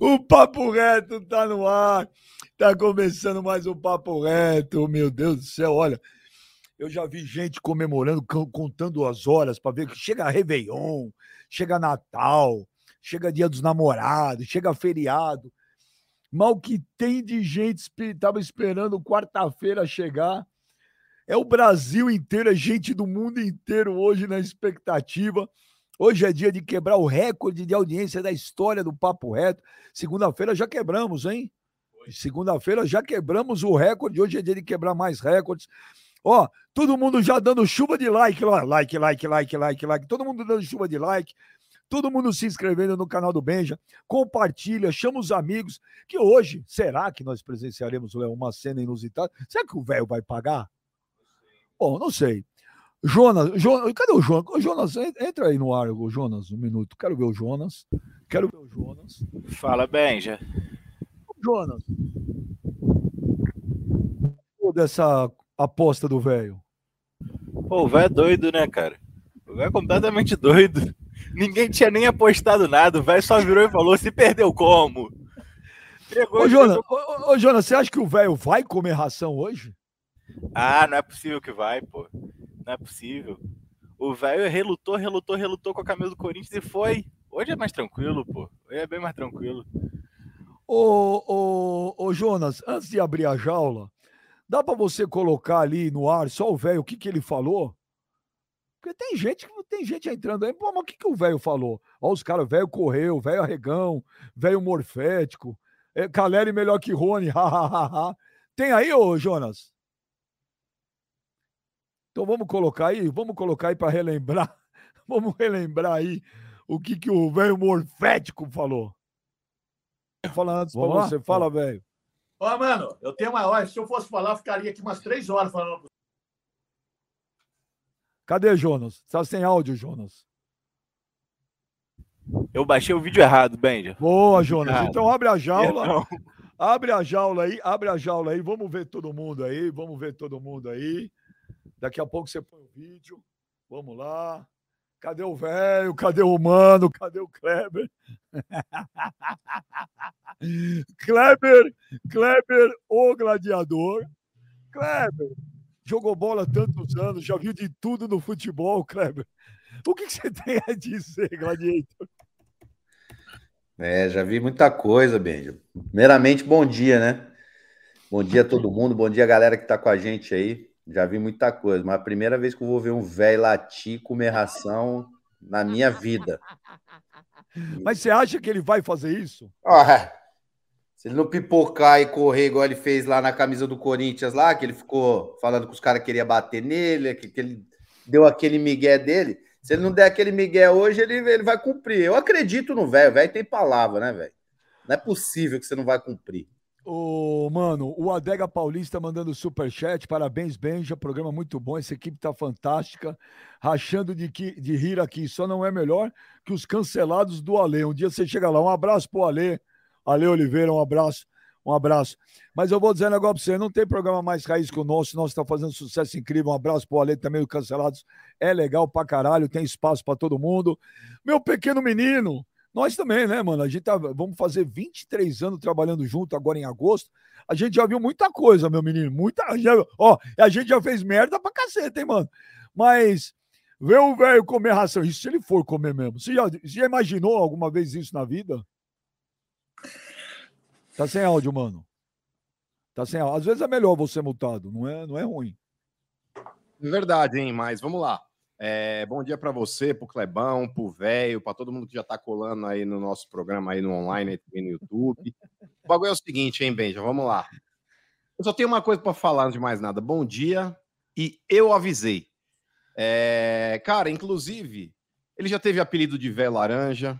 O papo reto tá no ar. Tá começando mais um papo reto. Meu Deus do céu, olha. Eu já vi gente comemorando, contando as horas para ver que chega Réveillon, chega Natal, chega Dia dos Namorados, chega feriado. Mal que tem de gente estava esperando quarta-feira chegar. É o Brasil inteiro, é gente do mundo inteiro hoje na expectativa. Hoje é dia de quebrar o recorde de audiência da história do Papo Reto. Segunda-feira já quebramos, hein? Segunda-feira já quebramos o recorde. Hoje é dia de quebrar mais recordes. Ó, todo mundo já dando chuva de like lá. Like, like, like, like, like. Todo mundo dando chuva de like. Todo mundo se inscrevendo no canal do Benja. Compartilha, chama os amigos. Que hoje, será que nós presenciaremos uma cena inusitada? Será que o velho vai pagar? Bom, não sei. Jonas, Jonas, cadê o Jonas? O Jonas, entra aí no ar, o Jonas, um minuto. Quero ver o Jonas. Quero ver o Jonas. Fala, Benja. Jonas. Dessa aposta do velho. Pô, o velho é doido, né, cara? O velho é completamente doido. Ninguém tinha nem apostado nada. O velho só virou e falou: se perdeu como? Pegou, ô, Jonas, ô, ô, Jonas, você acha que o velho vai comer ração hoje? Ah, não é possível que vai, pô. Não é possível. O velho relutou, relutou, relutou com a camisa do Corinthians e foi. Hoje é mais tranquilo, pô. Hoje é bem mais tranquilo. Ô, ô, ô Jonas, antes de abrir a jaula, dá para você colocar ali no ar só o velho o que, que ele falou? Porque tem gente tem gente entrando aí, pô, mas o que, que o velho falou? Ó, os caras, velho correu, velho arregão, velho morfético, é, Caleri melhor que Rony, hahaha. tem aí, ô Jonas? Então vamos colocar aí, vamos colocar aí para relembrar, vamos relembrar aí o que, que o velho morfético falou. Fala antes para você, fala, velho. Ó, mano, eu tenho uma hora, se eu fosse falar, eu ficaria aqui umas três horas falando. Cadê, Jonas? Tá sem áudio, Jonas. Eu baixei o vídeo errado, Benja. Boa, Jonas. Então abre a jaula. Abre a jaula aí, abre a jaula aí. Vamos ver todo mundo aí, vamos ver todo mundo aí. Daqui a pouco você põe o vídeo. Vamos lá. Cadê o velho? Cadê o mano? Cadê o Kleber? Kleber, Kleber, o gladiador. Kleber, jogou bola tantos anos, já viu de tudo no futebol, Kleber. O que você tem a dizer, Gladiator? É, já vi muita coisa, Benja. Primeiramente, bom dia, né? Bom dia a todo mundo, bom dia a galera que tá com a gente aí. Já vi muita coisa, mas a primeira vez que eu vou ver um velho latir comer ração na minha vida. Mas você acha que ele vai fazer isso? Ah, se ele não pipocar e correr igual ele fez lá na camisa do Corinthians, lá, que ele ficou falando que os caras queriam bater nele, que, que ele deu aquele migué dele. Se ele não der aquele migué hoje, ele, ele vai cumprir. Eu acredito no velho. O velho tem palavra, né, velho? Não é possível que você não vai cumprir. Ô, mano, o Adega Paulista mandando super chat. Parabéns, Benja. Programa muito bom. Essa equipe tá fantástica. Rachando de, que, de rir aqui. Só não é melhor que os cancelados do Ale. Um dia você chega lá. Um abraço pro Ale. Ale Oliveira, um abraço. Um abraço. Mas eu vou dizer um negócio pra você: não tem programa mais raiz que o nosso. Nosso tá fazendo sucesso incrível. Um abraço pro Ale também, o Cancelados. É legal pra caralho. Tem espaço para todo mundo. Meu pequeno menino. Nós também, né, mano? A gente tá, vamos fazer 23 anos trabalhando junto agora em agosto. A gente já viu muita coisa, meu menino. Muita. Já, ó, a gente já fez merda pra caceta, hein, mano? Mas ver o velho comer ração, isso se ele for comer mesmo. Você já, você já imaginou alguma vez isso na vida? Tá sem áudio, mano. Tá sem áudio. Às vezes é melhor você multado, não é, não é ruim. Verdade, hein? Mas vamos lá. É, bom dia para você, para o Clebão, para o velho, para todo mundo que já está colando aí no nosso programa aí no online, aí no YouTube. O bagulho é o seguinte, hein, Benja? Vamos lá. Eu só tenho uma coisa para falar, antes de mais nada. Bom dia e eu avisei. É, cara, inclusive, ele já teve apelido de velho laranja.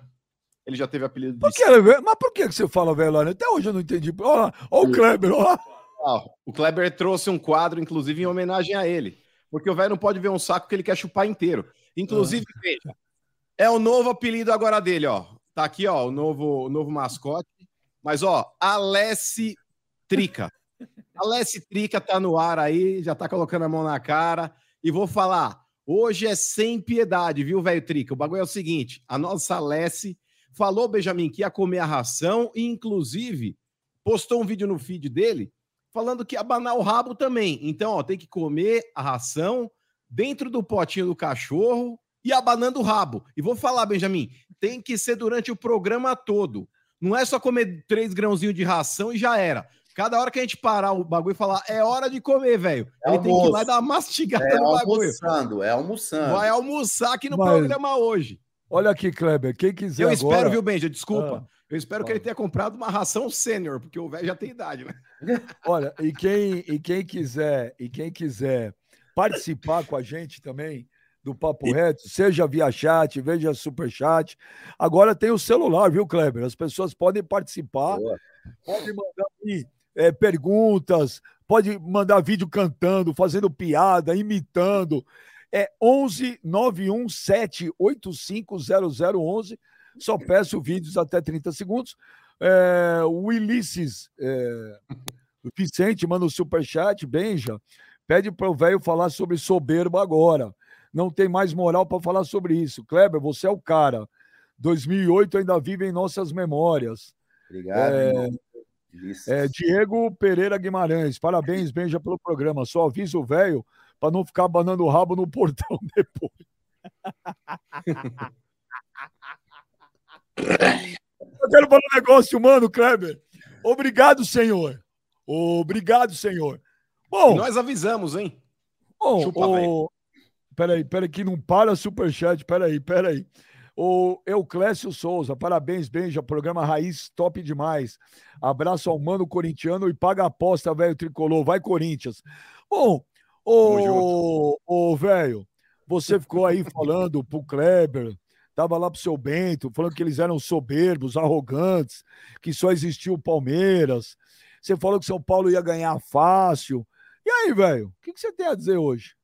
Ele já teve apelido de. Por que, mas por que você fala velho laranja? Até hoje eu não entendi. Olha, olha o Kleber, olha. Ó, o Kleber trouxe um quadro, inclusive, em homenagem a ele. Porque o velho não pode ver um saco que ele quer chupar inteiro. Inclusive, veja, é o novo apelido agora dele, ó. Tá aqui, ó, o novo, o novo mascote. Mas, ó, Alessi Trica. Alessi Trica tá no ar aí, já tá colocando a mão na cara. E vou falar, hoje é sem piedade, viu, velho Trica? O bagulho é o seguinte, a nossa Alessi falou, Benjamin, que ia comer a ração e, inclusive, postou um vídeo no feed dele falando que abanar o rabo também. Então, ó, tem que comer a ração dentro do potinho do cachorro e abanando o rabo. E vou falar, Benjamin, tem que ser durante o programa todo. Não é só comer três grãozinhos de ração e já era. Cada hora que a gente parar o bagulho e falar, é hora de comer, velho. É ele tem que ir lá almoço. e dar uma mastigada É no bagulho. almoçando, é almoçando. Vai almoçar aqui no Mas- programa hoje. Olha aqui, Kleber, quem quiser Eu agora... espero, viu, Benja? Desculpa. Ah, eu espero que ele tenha comprado uma ração sênior, porque o velho já tem idade, né? Olha, e quem, e quem quiser, e quem quiser participar com a gente também do Papo Reto, seja via chat, veja super chat. Agora tem o celular, viu, Kleber? As pessoas podem participar, Boa. podem mandar aí, eh, perguntas, pode mandar vídeo cantando, fazendo piada, imitando. É 11 917 850011. Só peço vídeos até 30 segundos. É, o Ulisses é, o Vicente manda um superchat, Benja. Pede para o velho falar sobre soberba agora. Não tem mais moral para falar sobre isso. Kleber, você é o cara. 2008 ainda vive em nossas memórias. Obrigado. É. É, Diego Pereira Guimarães, parabéns, Benja, pelo programa. Só avisa o velho para não ficar banando o rabo no portão depois. Eu quero falar um negócio, mano, Kleber. Obrigado, senhor. Obrigado, senhor. E Bom, nós avisamos, hein? Bom, Chupa, o... Peraí, peraí, que não para superchat, peraí, peraí. O Euclésio Souza, parabéns, Benja, programa Raiz top demais. Abraço ao mano corintiano e paga a aposta, velho tricolor. Vai, Corinthians. Bom, ô, ô velho, você ficou aí falando pro Kleber, tava lá pro seu Bento, falando que eles eram soberbos, arrogantes, que só existia o Palmeiras. Você falou que São Paulo ia ganhar fácil. E aí, velho, o que, que você tem a dizer hoje?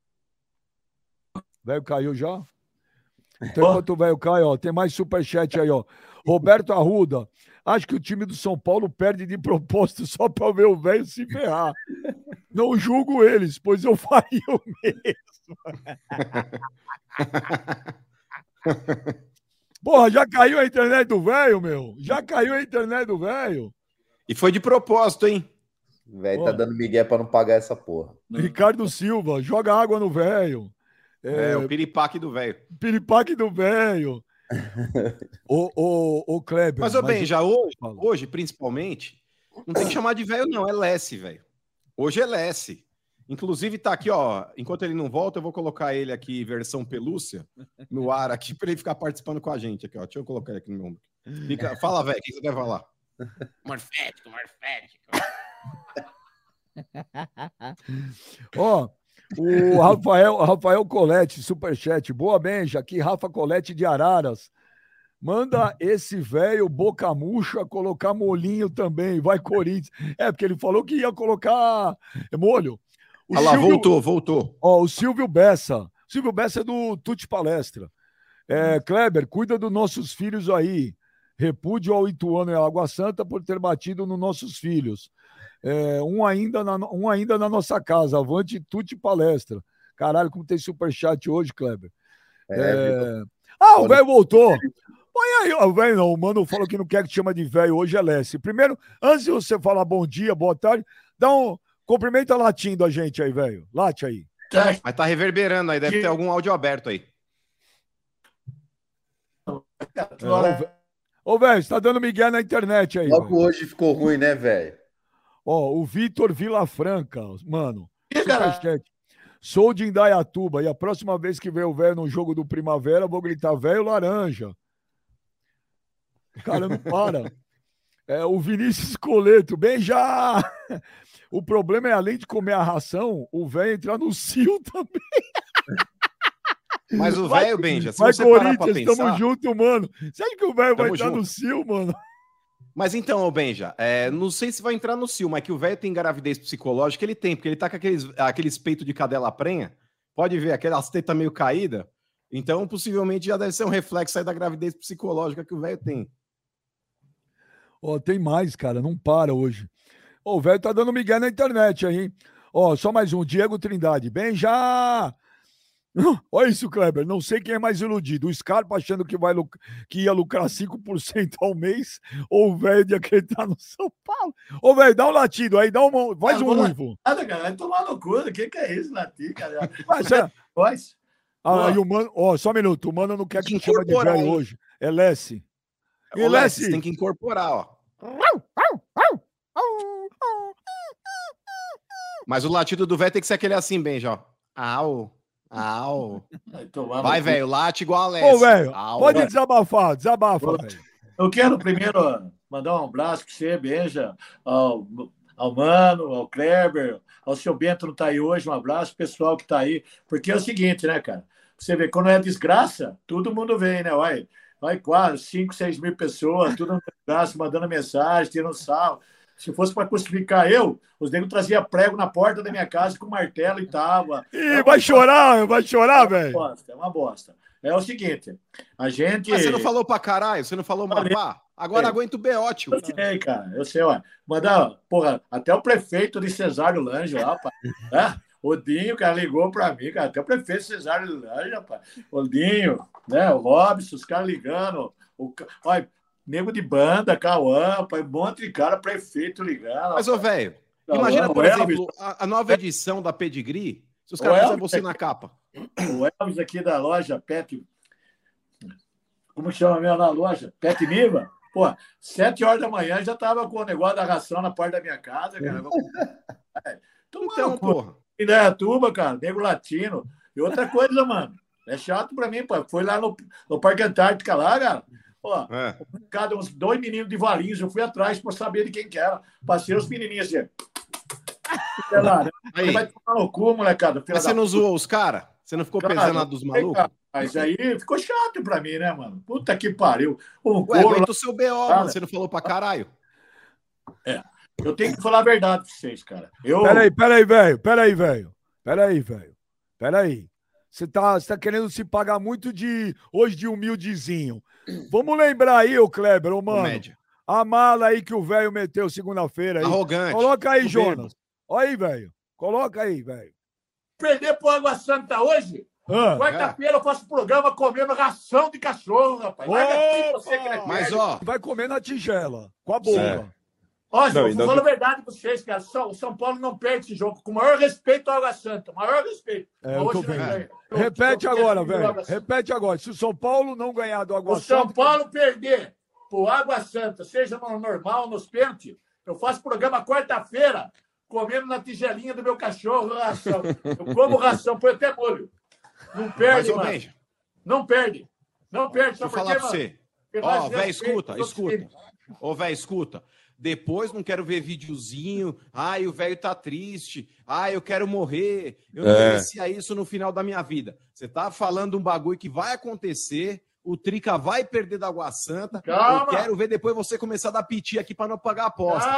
Velho caiu já? Então, enquanto o velho cai, ó, tem mais superchat aí, ó. Roberto Arruda, acho que o time do São Paulo perde de propósito só para ver o velho se ferrar. Não julgo eles, pois eu faria o mesmo. Porra, já caiu a internet do velho, meu? Já caiu a internet do velho? E foi de propósito, hein? O velho tá dando migué pra não pagar essa porra. Ricardo Silva, joga água no velho. É, É, o piripaque do velho. piripaque do velho. Ô, ô, ô, Kleber. Mas, ô, bem, já hoje, hoje, principalmente, não tem que chamar de velho, não. É Lesse, velho. Hoje é Lesse. Inclusive, tá aqui, ó. Enquanto ele não volta, eu vou colocar ele aqui, versão pelúcia, no ar aqui, para ele ficar participando com a gente aqui, ó. Deixa eu colocar ele aqui no meu ombro. Fica- Fala, velho, o que você quer falar? Morfético, morfético. Ó, o Rafael, Rafael Colete, superchat. Boa, Benja. Aqui, Rafa Colete de Araras. Manda esse velho boca murcha colocar molinho também. Vai, Corinthians. É, porque ele falou que ia colocar molho. O Olha lá, Silvio- voltou, voltou. Ó, o Silvio Bessa. Silvio Bessa é do Tuti Palestra. É, Kleber, cuida dos nossos filhos aí. Repúdio ao Ituano e à Água Santa por ter batido nos nossos filhos. É, um, ainda na, um ainda na nossa casa. Avante Tuti Palestra. Caralho, como tem superchat hoje, Kleber. É, Ah, o velho voltou. Põe aí, ó, o velho não. O mano falou que não quer que te chama de velho. Hoje é Lessie. Primeiro, antes de você falar bom dia, boa tarde, dá um. Cumprimenta latindo a gente aí, velho. Late aí. Tá, Mas tá reverberando aí, deve ter algum áudio aberto aí. É, ô, ve- Ô, velho, você tá dando migué na internet aí. Logo velho. hoje ficou ruim, né, velho? Ó, o Vitor Vilafranca, mano. Superchat. Sou de Indaiatuba e a próxima vez que ver o velho no jogo do Primavera, vou gritar velho laranja. Cara, não para. É, o Vinícius Coleto, bem já. O problema é, além de comer a ração, o velho entrar no cio também. Mas o velho, Benja, se Vai, você parar pra Corinthians, tamo pensar... junto, mano. Você acha que o velho vai Tamo entrar no junto. cio, mano? Mas então, Benja, é, não sei se vai entrar no cio, mas que o velho tem gravidez psicológica, ele tem, porque ele tá com aqueles, aqueles peitos de cadela prenha, pode ver, aquelas tetas meio caída. Então, possivelmente já deve ser um reflexo aí da gravidez psicológica que o velho tem. Ó, tem mais, cara, não para hoje. Ó, o velho tá dando migué na internet aí? Ó, só mais um, Diego Trindade. Benja! Olha isso, Kleber. Não sei quem é mais iludido. O Scarpa achando que, vai luc... que ia lucrar 5% ao mês ou o velho de acreditar no São Paulo. Ô, velho, dá um latido aí, dá uma... faz Ah, um uivo. Nada, cara. Vai tomar no cu. O que, que é isso, Lati, cara? Mas, é, Voz. ah, e o mano, ó, só um minuto. O mano não quer que chama de velho hoje. É Lessi. E Ô, Léo, Lessi? você tem que incorporar, ó. Mas o latido do velho tem que ser aquele assim, Benja, ó. Au, au. Vai, velho, late igual a Alessio. Ô, velho, pode velho. desabafar, desabafa, velho. Eu quero primeiro mandar um abraço para você, beija, ao, ao Mano, ao Kleber, ao seu Bento não está aí hoje, um abraço pessoal que está aí, porque é o seguinte, né, cara? Você vê, quando é desgraça, todo mundo vem, né? Vai, vai quase 5, 6 mil pessoas, tudo no desgraça, mandando mensagem, tirando sal. Se fosse para crucificar eu, os negros traziam prego na porta da minha casa com martelo e tava. Ih, vai chorar, vai chorar, É uma velho. bosta, é uma bosta. É o seguinte, a gente. Mas você não falou pra caralho, você não falou mapá? Agora É. aguenta o B.O., tio. Eu sei, cara, eu sei, ó. Mandar, porra, até o prefeito de Cesário Lange lá, rapaz. É, o Dinho, cara, ligou pra mim, cara, até o prefeito Cesário Lange, rapaz. O Dinho, né, o Robson, os caras ligando. O, olha, nego de banda, Cauã, um monte de cara, prefeito ligando. Mas, ô, velho, imagina, por exemplo, a, a nova edição da Pedigree, se os caras fizerem você na capa. O Elvis aqui da loja Pet. Como chama mesmo na loja? Pet Niva? Pô, sete horas da manhã já tava com o negócio da ração na porta da minha casa, cara. É, Então, no cu. porra. Indaiatuba, cara, negro latino. E outra coisa, mano, é chato pra mim, pô. Foi lá no, no Parque Antártica lá, cara. Ó, É. cada uns dois meninos de Valinhos, eu fui atrás pra saber de quem que era. Passei os menininhos assim. Lá? Aí, Vai tomar no cu, molecada. mas você não zoou os caras? Você não ficou Cara, pesando a dos malucos? Mas aí ficou chato pra mim, né, mano? Puta que pariu. Um Ué, couro lá. aguenta o seu B.O., Cara. mano. Você não falou pra caralho. Eu tenho que falar a verdade pra vocês, cara. Eu, Peraí, peraí, velho. Peraí, velho. Peraí, velho. Peraí. Você tá, você tá querendo se pagar muito de hoje de humildezinho. Vamos lembrar aí, ô Kleber, ô mano. Comédia. A mala aí que o velho meteu segunda-feira aí. Arrogante. Coloca aí. Jonas. Olha aí, velho. Coloca aí, velho. perder pro Água Santa hoje, Ah, quarta-feira eu faço programa comendo ração de cachorro, rapaz. Vai você é Mas, ó, vai comer na tigela, com a boca. É. Ó, Não, eu ainda- falo a verdade pra vocês, cara. São- O São Paulo não perde esse jogo. Com o maior respeito ao Água Santa. Maior respeito. É, Mas eu tô não vendo. Eu- Repete eu- agora, eu- velho. Repete agora. Se o São Paulo não ganhar do Água O São Santa- Paulo perder pro Água Santa, seja no normal, nos pênaltis, eu faço programa quarta-feira, comendo na tigelinha do meu cachorro ração. Eu como ração, põe até molho. Não mas, perde, ô, mano. Não perde. Não perde. deixa eu Sabe por falar pra mano? você. Ó, velho, respeitamos escuta, escuta. Ô, velho, escuta. Depois não quero ver videozinho. Ai, o velho tá triste. Ai, eu quero morrer. Eu não É. merecia isso no final da minha vida. Você tá falando um bagulho que vai acontecer. O Trica vai perder da Água Santa. Calma. Eu quero ver depois você começar a dar piti aqui pra não pagar a aposta. Calma.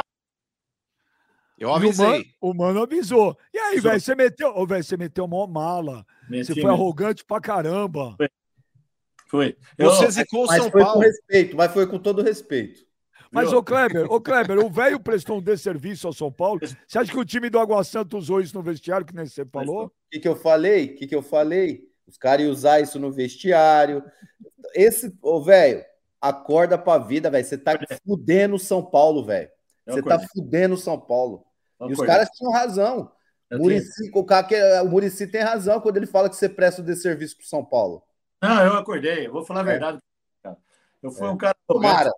Eu E o, avisei. mano, o mano avisou. E aí, velho, você meteu. Ô, velho, você meteu mó mala. Você Menti, foi né? arrogante pra caramba. Foi. Eu- Você zicou o Mas São foi com Paulo. respeito, mas foi com todo respeito. Mas, ô Kleber, ô Kleber, o velho prestou um desserviço ao São Paulo. Você acha que o time do Água Santa usou isso no vestiário, que nem você falou? O que, que eu falei? O que, que eu falei? Os caras iam usar isso no vestiário. Esse, ô, velho, acorda pra vida, velho. Você tá fudendo o São Paulo, velho. Você tá fudendo o São Paulo. eu E os caras tinham razão. Eu O Muricy, o, Muricy tem razão quando ele fala que você presta o desserviço pro São Paulo. Não, eu acordei. Eu vou falar a É. verdade. cara. Eu fui É. um cara Tomara.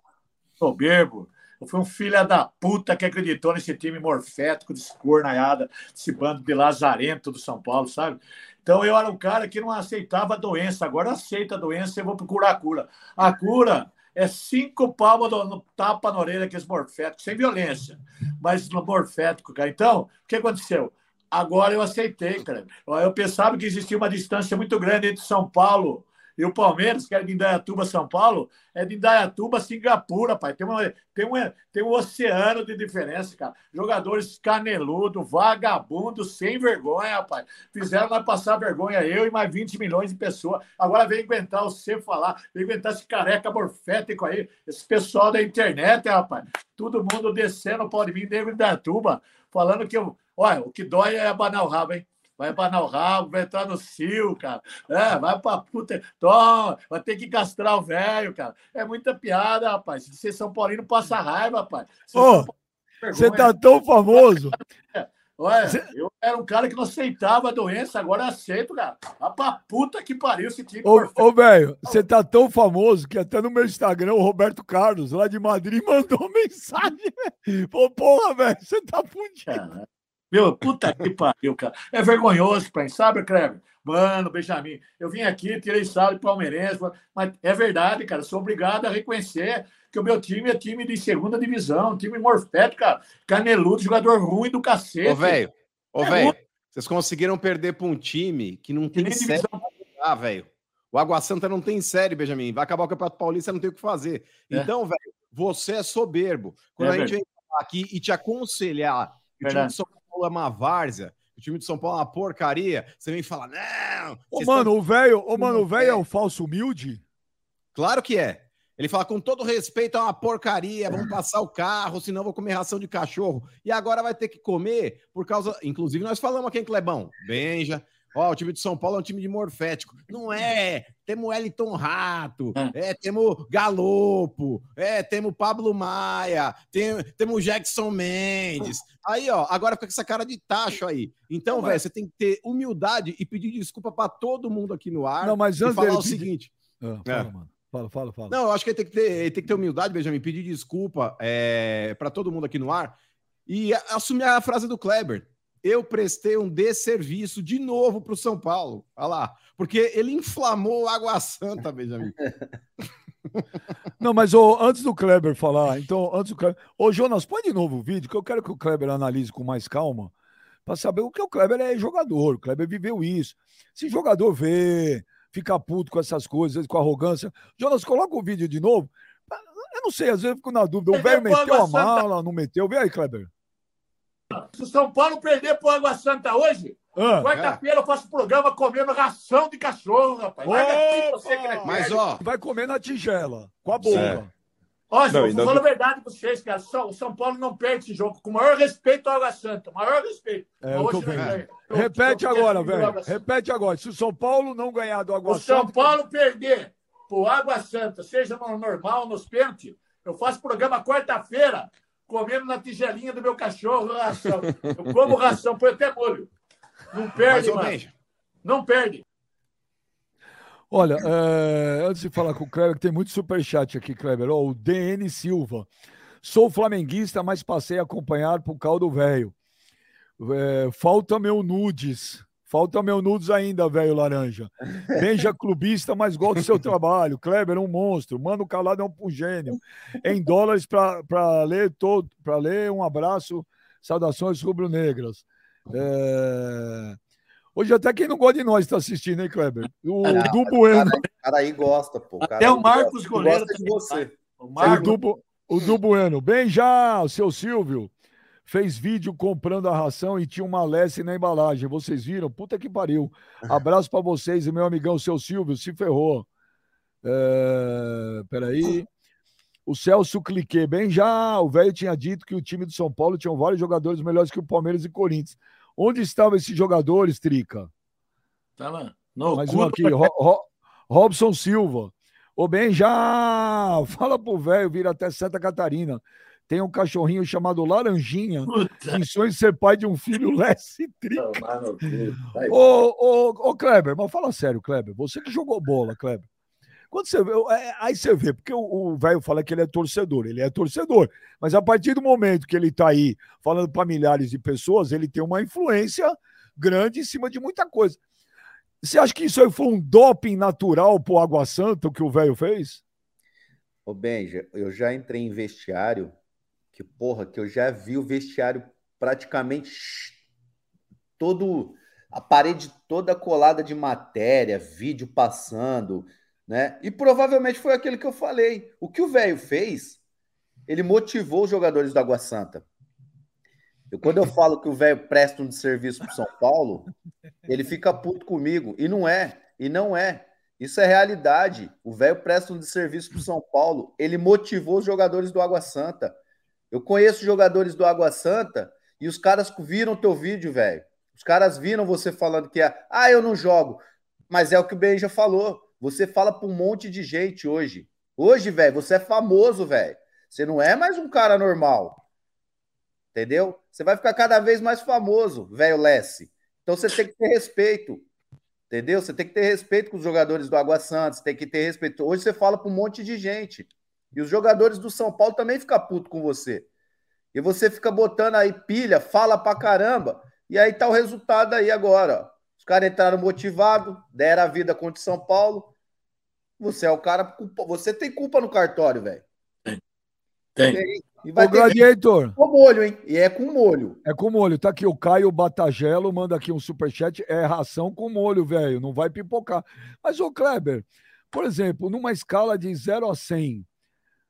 Soberbo. Eu fui um filho da puta que acreditou nesse time morfético, descornaiada, esse bando de lazarento do São Paulo, sabe? Então eu era um cara que não aceitava a doença. Agora aceita a doença e vou procurar a cura. A cura é cinco palmas no, no tapa na orelha aqueles morféticos, sem violência, mas no morfético, cara. Então, o que aconteceu? Agora eu aceitei, cara. Eu pensava que existia uma distância muito grande entre São Paulo E o Palmeiras, que é de Indaiatuba, São Paulo, é de Indaiatuba, Singapura, pai. Tem, uma, tem, uma, tem um oceano de diferença, cara. Jogadores caneludo, vagabundo, sem vergonha, rapaz. Fizeram nós passar vergonha, eu e mais 20 milhões de pessoas. Agora vem aguentar você falar, vem aguentar esse careca morfético aí, esse pessoal da internet, rapaz. Todo mundo descendo o pau de mim, David Indaiatuba, falando que eu. Olha, o que dói é abanar o rabo, hein? Vai abanar o rabo, vai entrar no cio, cara. É, vai pra puta. Toma, vai ter que castrar o velho, cara. É muita piada, rapaz. Se vocês São Paulino, passa raiva, rapaz. Você tá tão famoso. Olha, Cê... eu era um cara que não aceitava a doença, agora eu aceito, cara. Vai pra puta que pariu esse tipo. Ô, ô velho, você tá tão famoso que até no meu Instagram o Roberto Carlos, lá de Madrid, mandou mensagem. Pô, porra, velho, você tá fudido. Meu, puta que pariu, cara. É vergonhoso, pai, sabe, Kleber? Mano, Benjamin, eu vim aqui, tirei sal de palmeirense, mas é verdade, cara. Sou obrigado a reconhecer que o meu time é time de segunda divisão, time morfético, cara. Caneludo, jogador ruim do cacete. Ô, velho, ô, é velho, vocês conseguiram perder para um time que não tem série Ah, velho. O Água Santa não tem série, Benjamin. Vai acabar o Campeonato Paulista, não tem o que fazer. É. Então, velho, você é soberbo. Quando é a gente vem aqui e te aconselhar o time de São Paulo é uma várzea, o time de São Paulo é uma porcaria, você vem falar, não. Ô, mano, o velho, ô, mano, o velho é o falso humilde? Claro que é. Ele fala, com todo respeito, é uma porcaria, vamos passar o carro, senão vou comer ração de cachorro. E agora vai ter que comer por causa. Inclusive, nós falamos aqui em Clebão. Benja, Ó, o time de São Paulo é um time de morfético. Não é. Temos Wellington Rato, é, temos Galopo, é, temos Pablo Maia, tem, temos Jackson Mendes. Aí, ó, agora fica com essa cara de tacho aí. Então, velho, você tem que ter humildade e pedir desculpa para todo mundo aqui no ar. Não, mas antes e falar o seguinte. Ah, fala, é. mano. Fala, fala, fala. Não, eu acho que ele tem que ter, ele tem que ter humildade, Benjamin, pedir desculpa é, para todo mundo aqui no ar e assumir a frase do Kleber eu prestei um desserviço de novo para o São Paulo. Olha lá. Porque ele inflamou Água Santa, Benjamin. Não, mas oh, antes do Kleber falar, então, antes do Kleber. Ô, Jonas, põe de novo o vídeo, que eu quero que o Kleber analise com mais calma, para saber o que o Kleber é jogador. O Kleber viveu isso. Se jogador vê, fica puto com essas coisas, com arrogância. Jonas, coloca o vídeo de novo. Eu não sei, às vezes eu fico na dúvida. O velho meteu a mala, não meteu. Vê aí, Kleber. Se o São Paulo perder pro Água Santa hoje, ah, quarta-feira é. eu faço programa comendo ração de cachorro, rapaz. Mas, ó, vai comer na tigela, com a boca. Ó, não, vou falar a verdade pra vocês, cara. O São Paulo não perde esse jogo. Com o maior respeito ao Água Santa. Maior respeito. É, hoje tô Repete tô, agora, velho. Repete agora. Se o São Paulo não ganhar do Água Santa. Se o São Paulo perder pro Água Santa, seja no normal, nos pênaltis, eu faço programa quarta-feira comendo na tigelinha do meu cachorro ração. Eu como ração, põe até molho. Não perde, mano. Não perde. Olha, é, antes de falar com o Kleber, tem muito superchat aqui, Kleber. Oh, o DN Silva. Sou flamenguista, mas passei a acompanhar por caldo velho. É, falta meu nudes. Falta meu nudes ainda, velho laranja. Benja clubista, mas gosto do seu trabalho. Kleber é um monstro. Mano Calado é um gênio. Em dólares para ler todo, para ler um abraço. Saudações rubro-negras. É... Hoje até quem não gosta de nós está assistindo, hein, Kleber? O ah, Du Bueno. O cara aí gosta, pô. Até o Marcos Goleiro gosta de você. O, Marcos... o, du, o Du Bueno. Bem já, o seu Silvio fez vídeo comprando a ração e tinha uma Lesse na embalagem. Vocês viram? Puta que pariu. Abraço para vocês e meu amigão, seu Silvio, se ferrou. É... Peraí. O Celso Cliquet, bem já. O velho tinha dito que o time do São Paulo tinha vários jogadores melhores que o Palmeiras e Corinthians. Onde estavam esses jogadores, Trica? Tá lá. No Mais um aqui, Ro Ro Robson Silva. Ô, bem já. Fala pro velho vir até Santa Catarina tem um cachorrinho chamado Laranjinha, Puta. sonho de ser pai de um filho Lesse Trica. Ô, ô, ô, Kleber, mas fala sério, Kleber, você que jogou bola, Kleber. Quando você vê, é, aí você vê, porque o velho fala que ele é torcedor, ele é torcedor, mas a partir do momento que ele está aí falando para milhares de pessoas, ele tem uma influência grande em cima de muita coisa. Você acha que isso aí foi um doping natural pro Água Santa, o que o velho fez? Ô, Benja, eu já entrei em vestiário que porra, que eu já vi o vestiário praticamente todo a parede toda colada de matéria, vídeo passando, Né? E provavelmente foi aquilo que eu falei. O que o velho fez, ele motivou os jogadores do Água Santa. Eu, quando eu falo que o velho presta um serviço para São Paulo, ele fica puto comigo. E não é. E não é. Isso é realidade. O velho presta um serviço para São Paulo. Ele motivou os jogadores do Água Santa. Eu conheço jogadores do Água Santa e os caras viram teu vídeo, velho. Os caras viram você falando que é, ah, eu não jogo. Mas é o que o Benja falou. Você fala para um monte de gente hoje. Hoje, velho, você é famoso, velho. Você não é mais um cara normal. Entendeu? Você vai ficar cada vez mais famoso, velho Lessie. Então você tem que ter respeito. Entendeu? Você tem que ter respeito com os jogadores do Água Santa, tem que ter respeito. Hoje você fala para um monte de gente. E os jogadores do São Paulo também ficam puto com você. E você fica botando aí pilha, fala pra caramba. E aí tá o resultado aí agora. Ó. Os caras entraram motivados, deram a vida contra o São Paulo. Você é o cara. Você tem culpa no cartório, velho. Tem. tem. E vai o Gladiator. Com molho, hein? E é com molho. É com molho. Tá aqui o Caio Batagelo, manda aqui um superchat. É ração com molho, velho. Não vai pipocar. Mas, ô Kleber, por exemplo, numa escala de 0 a 100,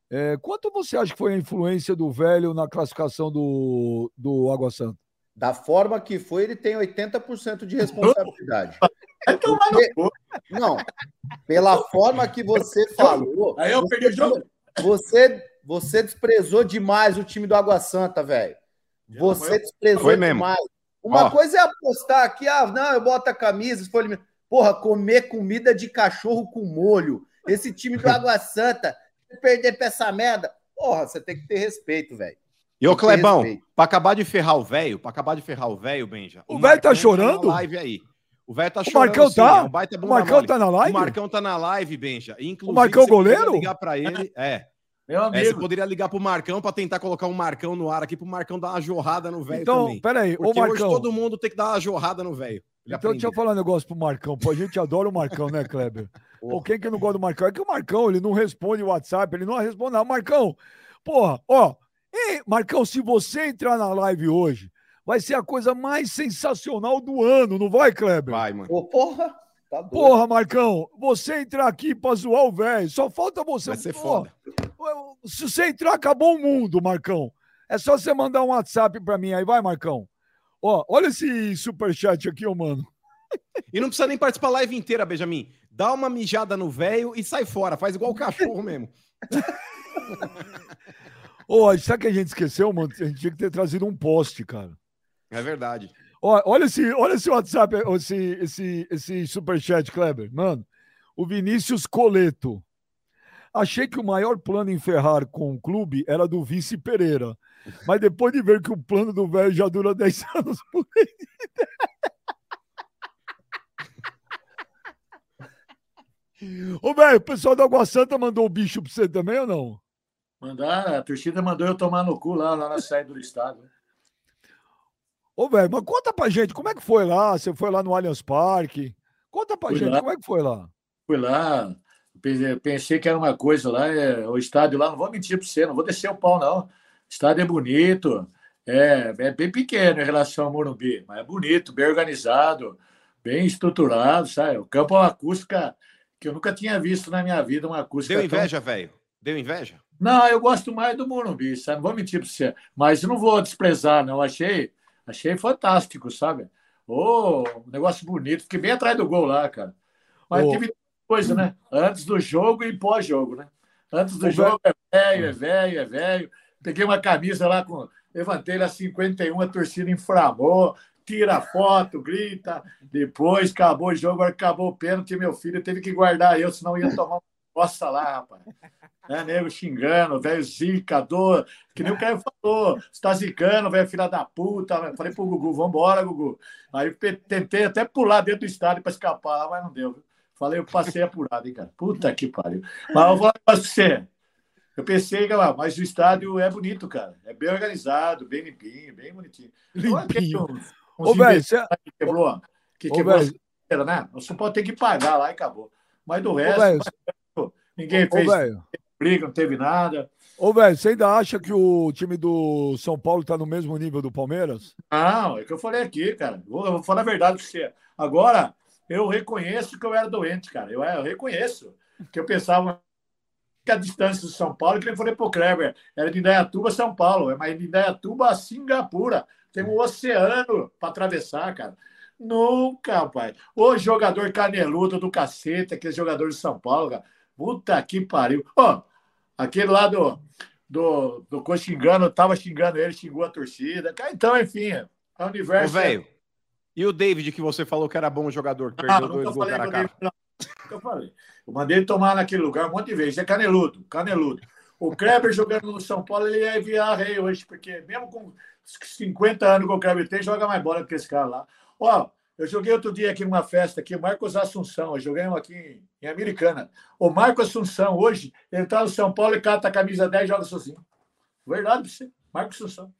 é, quanto você acha que foi a influência do velho na classificação do, do Água Santa? Da forma que foi, ele tem 80% de responsabilidade. Porque, não, pela forma que você falou. Aí eu peguei o jogo. Você, você desprezou demais o time do Água Santa, velho. Você desprezou foi demais. Mesmo. Uma Ó. coisa é apostar aqui, ah, não, eu boto a camisa, foi Porra, comer comida de cachorro com molho. Esse time do Água Santa perder pra essa merda. Porra, você tem que ter respeito, velho. E ô Clebão, pra acabar de ferrar o velho, pra acabar de ferrar o velho, Benja. O velho tá chorando? Tá live aí. O velho tá chorando. O Marcão tá? É um o Marcão tá na live? O Marcão tá na live, Benja. Inclusive, o Marcão goleiro? ligar pra ele. É. Meu amigo. É, você poderia ligar pro Marcão para tentar colocar um Marcão no ar aqui, pro Marcão dar uma jorrada no velho então, também. Peraí, ô Marcão. hoje todo mundo tem que dar uma jorrada no velho. Então deixa eu falar um negócio pro Marcão. Pô, a gente adora o Marcão, né, Kleber? Pô, quem que não gosta do Marcão? É que o Marcão, ele não responde o WhatsApp, ele não responde nada. Marcão, porra, ó. Ei, Marcão, se você entrar na live hoje, vai ser a coisa mais sensacional do ano, não vai, Kleber? Vai, mano. Ô, porra. Tá Porra, Marcão, você entrar aqui pra zoar o velho, só falta você. Vai ser foda. Se você entrar, acabou o mundo, Marcão. É só você mandar um WhatsApp pra mim aí, vai, Marcão. Ó, olha esse superchat aqui, ô, mano. E não precisa nem participar a live inteira, Benjamin. Dá uma mijada no velho e sai fora. Faz igual o cachorro mesmo. Ô, oh, sabe que a gente esqueceu, mano? A gente tinha que ter trazido um poste, cara. É verdade. Olha esse, olha esse WhatsApp, esse, esse, esse superchat, Kleber. Mano, o Vinícius Coleto. Achei que o maior plano em ferrar com o clube era do vice Pereira. Mas depois de ver que o plano do velho já dura 10 anos por aí. Ô, velho, o pessoal da Água Santa mandou o bicho pra você também ou não? Mandar, a torcida mandou eu tomar no cu lá, lá na saída do estado. Ô, velho, mas conta pra gente, como é que foi lá? Você foi lá no Allianz Parque? Conta pra fui gente, lá, como é que foi lá? Fui lá, pensei que era uma coisa lá, é, o estádio lá, não vou mentir pra você, não vou descer o pau, não. O estádio é bonito, é, é bem pequeno em relação ao Morumbi, mas é bonito, bem organizado, bem estruturado, sabe? O campo é uma acústica que eu nunca tinha visto na minha vida, uma acústica. Deu inveja, tão... velho? Deu inveja? Não, eu gosto mais do Morumbi, sabe? Não vou mentir para você. Mas não vou desprezar, não. Achei, achei fantástico, sabe? Ô, oh, negócio bonito. Fiquei bem atrás do gol lá, cara. Mas oh. teve coisa, né? Antes do jogo e pós-jogo, né? Antes do oh, jogo é velho, é velho, é velho. Peguei uma camisa lá com. Levantei lá 51, a torcida inflamou, tira foto, grita. Depois acabou o jogo, acabou o pênalti. Meu filho teve que guardar eu, senão ia tomar uma costa lá, rapaz né, nego xingando, velho zicador, que nem o Caio falou, você tá zicando, velho filha da puta. Falei pro Gugu, vambora, Gugu. Aí tentei até pular dentro do estádio para escapar lá, mas não deu. Falei, eu passei apurado, hein, cara. Puta que pariu. Mas eu vou falar pra você. Eu pensei, lá, mas o estádio é bonito, cara. É bem organizado, bem limpinho, bem bonitinho. Limpinho. Ô, velho, você... que quebrou, que quebrou Ô, né? O São Paulo tem que pagar lá e acabou. Mas do resto, Ô, ninguém Ô, fez briga, não teve nada. Ô, velho, você ainda acha que o time do São Paulo está no mesmo nível do Palmeiras? Não, é que eu falei aqui, cara. Vou, vou falar a verdade para você. Agora, eu reconheço que eu era doente, cara. Eu, eu reconheço. que eu pensava que a distância do São Paulo, que nem falei pro Kleber, era de Indaiatuba São Paulo, mas de Indaiatuba a Singapura. Tem um oceano para atravessar, cara. Nunca, rapaz. O jogador caneludo do cacete, aquele jogador de São Paulo, cara. Puta que pariu. Ó, aquele lá do, do, do Coxingano, tava xingando ele, xingou a torcida. Então, enfim, é o universo. Ô, velho. E o David, que você falou que era bom jogador, que perdeu Ah, dois gols cara a cara. David, Eu falei. Eu mandei ele tomar naquele lugar um monte de vezes. É caneludo, caneludo. O Kleber jogando no São Paulo, ele ia virar rei hoje, porque mesmo com 50 anos que o Kleber tem, joga mais bola que esse cara lá. Ó, eu joguei outro dia aqui numa festa aqui, Marcos Assunção. Eu joguei um aqui em, Americana. O Marcos Assunção, hoje, ele tá no São Paulo e cata a camisa 10 e joga sozinho. Verdade você. Marcos Assunção.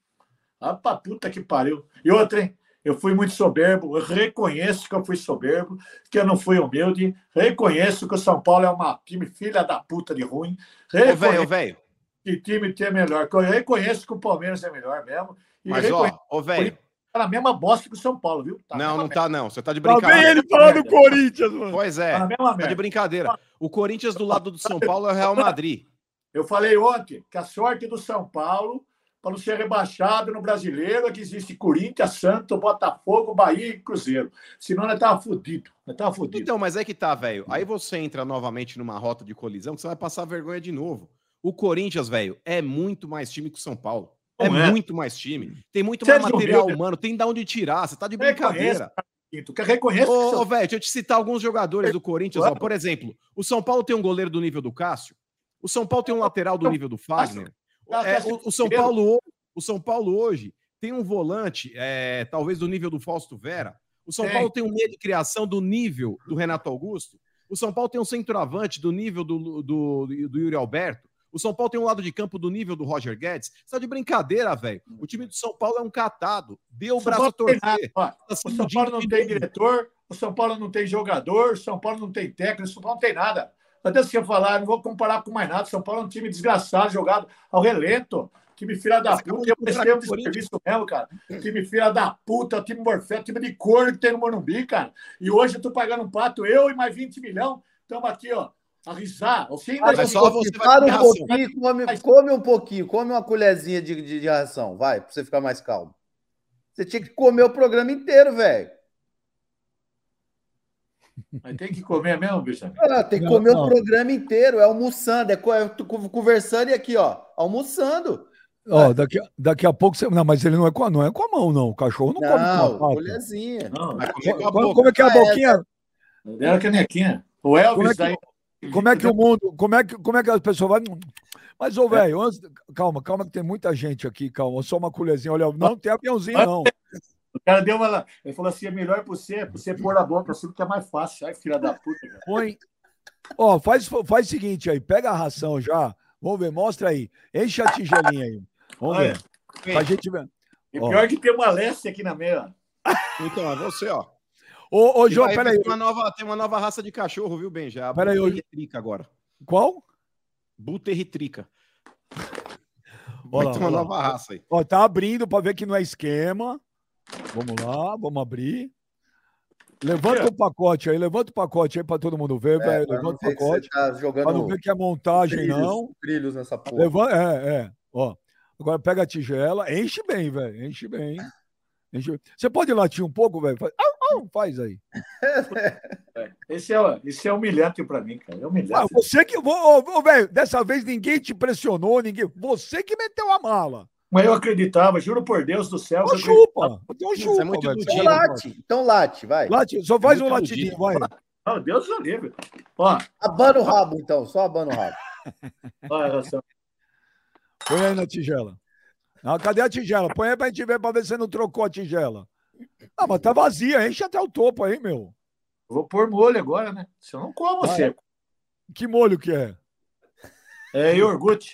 Ah, pra puta que pariu. E outra, hein? Eu fui muito soberbo, eu reconheço que eu fui soberbo, que eu não fui humilde, reconheço que o São Paulo é uma time filha da puta de ruim, Ô, velho, ô, reconheço velho. que time tem melhor, eu reconheço que o Palmeiras é melhor mesmo, Mas, reconheço ó, ô, velho. Tá na mesma bosta que o São Paulo, viu? Tá Não, não tá, não. Você tá de vem brincadeira. ele falando do Corinthians, mano. Pois merda, é, Tá na mesma tá de merda. brincadeira. O Corinthians do lado do São Paulo é o Real Madrid. Eu falei ontem que a sorte do São Paulo para não ser rebaixado no brasileiro é que existe Corinthians, Santos, Botafogo, Bahia e Cruzeiro. Senão nós tava fudido. Nós tava fudido. Então, mas é que tá, velho. Aí você entra novamente numa rota de colisão que você vai passar vergonha de novo. O Corinthians, velho, é muito mais time que o São Paulo. É, é. muito mais time. Tem muito Sérgio mais material Humilde. humano. Tem da onde tirar. Você tá de brincadeira. Tu quer reconhecer Ô, velho, deixa eu te citar alguns jogadores do Corinthians. ó. Por exemplo, o São Paulo tem um goleiro do nível do Cássio. O São Paulo tem um lateral do nível do Fagner. É, o, o São Paulo, o São Paulo hoje tem um volante, é, talvez do nível do Fausto Vera. O São. Paulo tem um meio de criação do nível do Renato Augusto. O São Paulo tem um centroavante do nível do, do, do Yuri Alberto. O São Paulo tem um lado de campo do nível do Roger Guedes. Você tá de brincadeira, velho. O time do São Paulo é um catado. Deu o braço a torcer. Tá O se São Paulo não tem diretor, o São Paulo não tem jogador, o São Paulo não tem técnico, o São Paulo não tem nada. Não adianta você falar, eu não vou comparar com mais nada. O São Paulo é um time desgraçado, jogado ao relento. Time filha da puta. Eu prestei um com o Corinthians. desserviço mesmo, cara. Time filha da puta, time morfé, time de corno que tem no Morumbi, cara. E hoje eu tô pagando um pato, eu e mais 20 milhões. Estamos aqui, ó, a risar. Você ainda Mas joga- só você vai Para um ração. pouquinho, come, come um pouquinho, come uma colherzinha de, de, de ração, vai, pra você ficar mais calmo. Você tinha que comer o programa inteiro, velho. Mas tem que comer mesmo, bicho. Ah, tem que Não, comer não. o programa inteiro, é almoçando, é, é conversando e aqui, ó, almoçando. Ó, daqui, a- daqui a pouco você. Não, mas ele não é com a, não é com a mão, não. O cachorro não, come com Não, a pata. colherzinha. Não, a Como, como é que é a Ah, é, boquinha? era canequinha. O Elvis Como é que- aí. Como é que o mundo. Como é que, como é que as pessoas vão. Mas, ô, velho, antes- calma, calma, que tem muita gente aqui, calma. Só uma colherzinha. Olha, não tem aviãozinho, não. O cara deu uma. Ele falou assim: é melhor pra você, pra você pôr a boca assim, porque é mais fácil. Ai, filha da puta, cara. Põe. Ó, faz, faz o seguinte aí, pega a ração já. Vamos ver, mostra aí. Enche a tigelinha aí. Vamos Olha, ver. Pra gente ver. E Ó. pior que tem uma leste aqui na meia. Então, é você, ó. Ô, ô, João, peraí. Tem uma, nova, tem uma nova raça de cachorro, viu, Ben? Já. Pera aí, eu- Buterritrica agora. Qual? Buterritrica. Lá, ter uma ó lá. nova raça aí. Ó, tá abrindo pra ver que não é esquema. Vamos lá, vamos abrir. Levanta o pacote aí, levanta o pacote aí pra todo mundo ver, velho. É, não Levanta o pacote. tá Pra não ver que é montagem, trilhos, não. trilhos nessa porra. Levanta, é, é. Ó. Agora pega a tigela, enche bem, velho. Enche bem. Enche... Você pode latir um pouco, velho? Faz... Au, faz aí. Esse é, esse é humilhante pra mim, cara. É Ah, humilhante. você que. Ô, velho, dessa vez ninguém te pressionou, ninguém. Você que meteu a mala. Mas eu acreditava, juro por Deus do céu. Eu chupa. Então Isso chupa, é muito velho. Então late, então late, vai. Late, só faz É um latidinho, vai. Não, Deus o livre. Ó, Abana o rabo, então, só abana o rabo. Põe aí na tigela. Ah, cadê a tigela? Põe aí pra gente ver pra ver se você não trocou a tigela. Ah, mas tá vazia, enche até o topo aí, meu. vou pôr molho agora, né? Se eu não como Ah, seco. Que molho que é? É iogurte.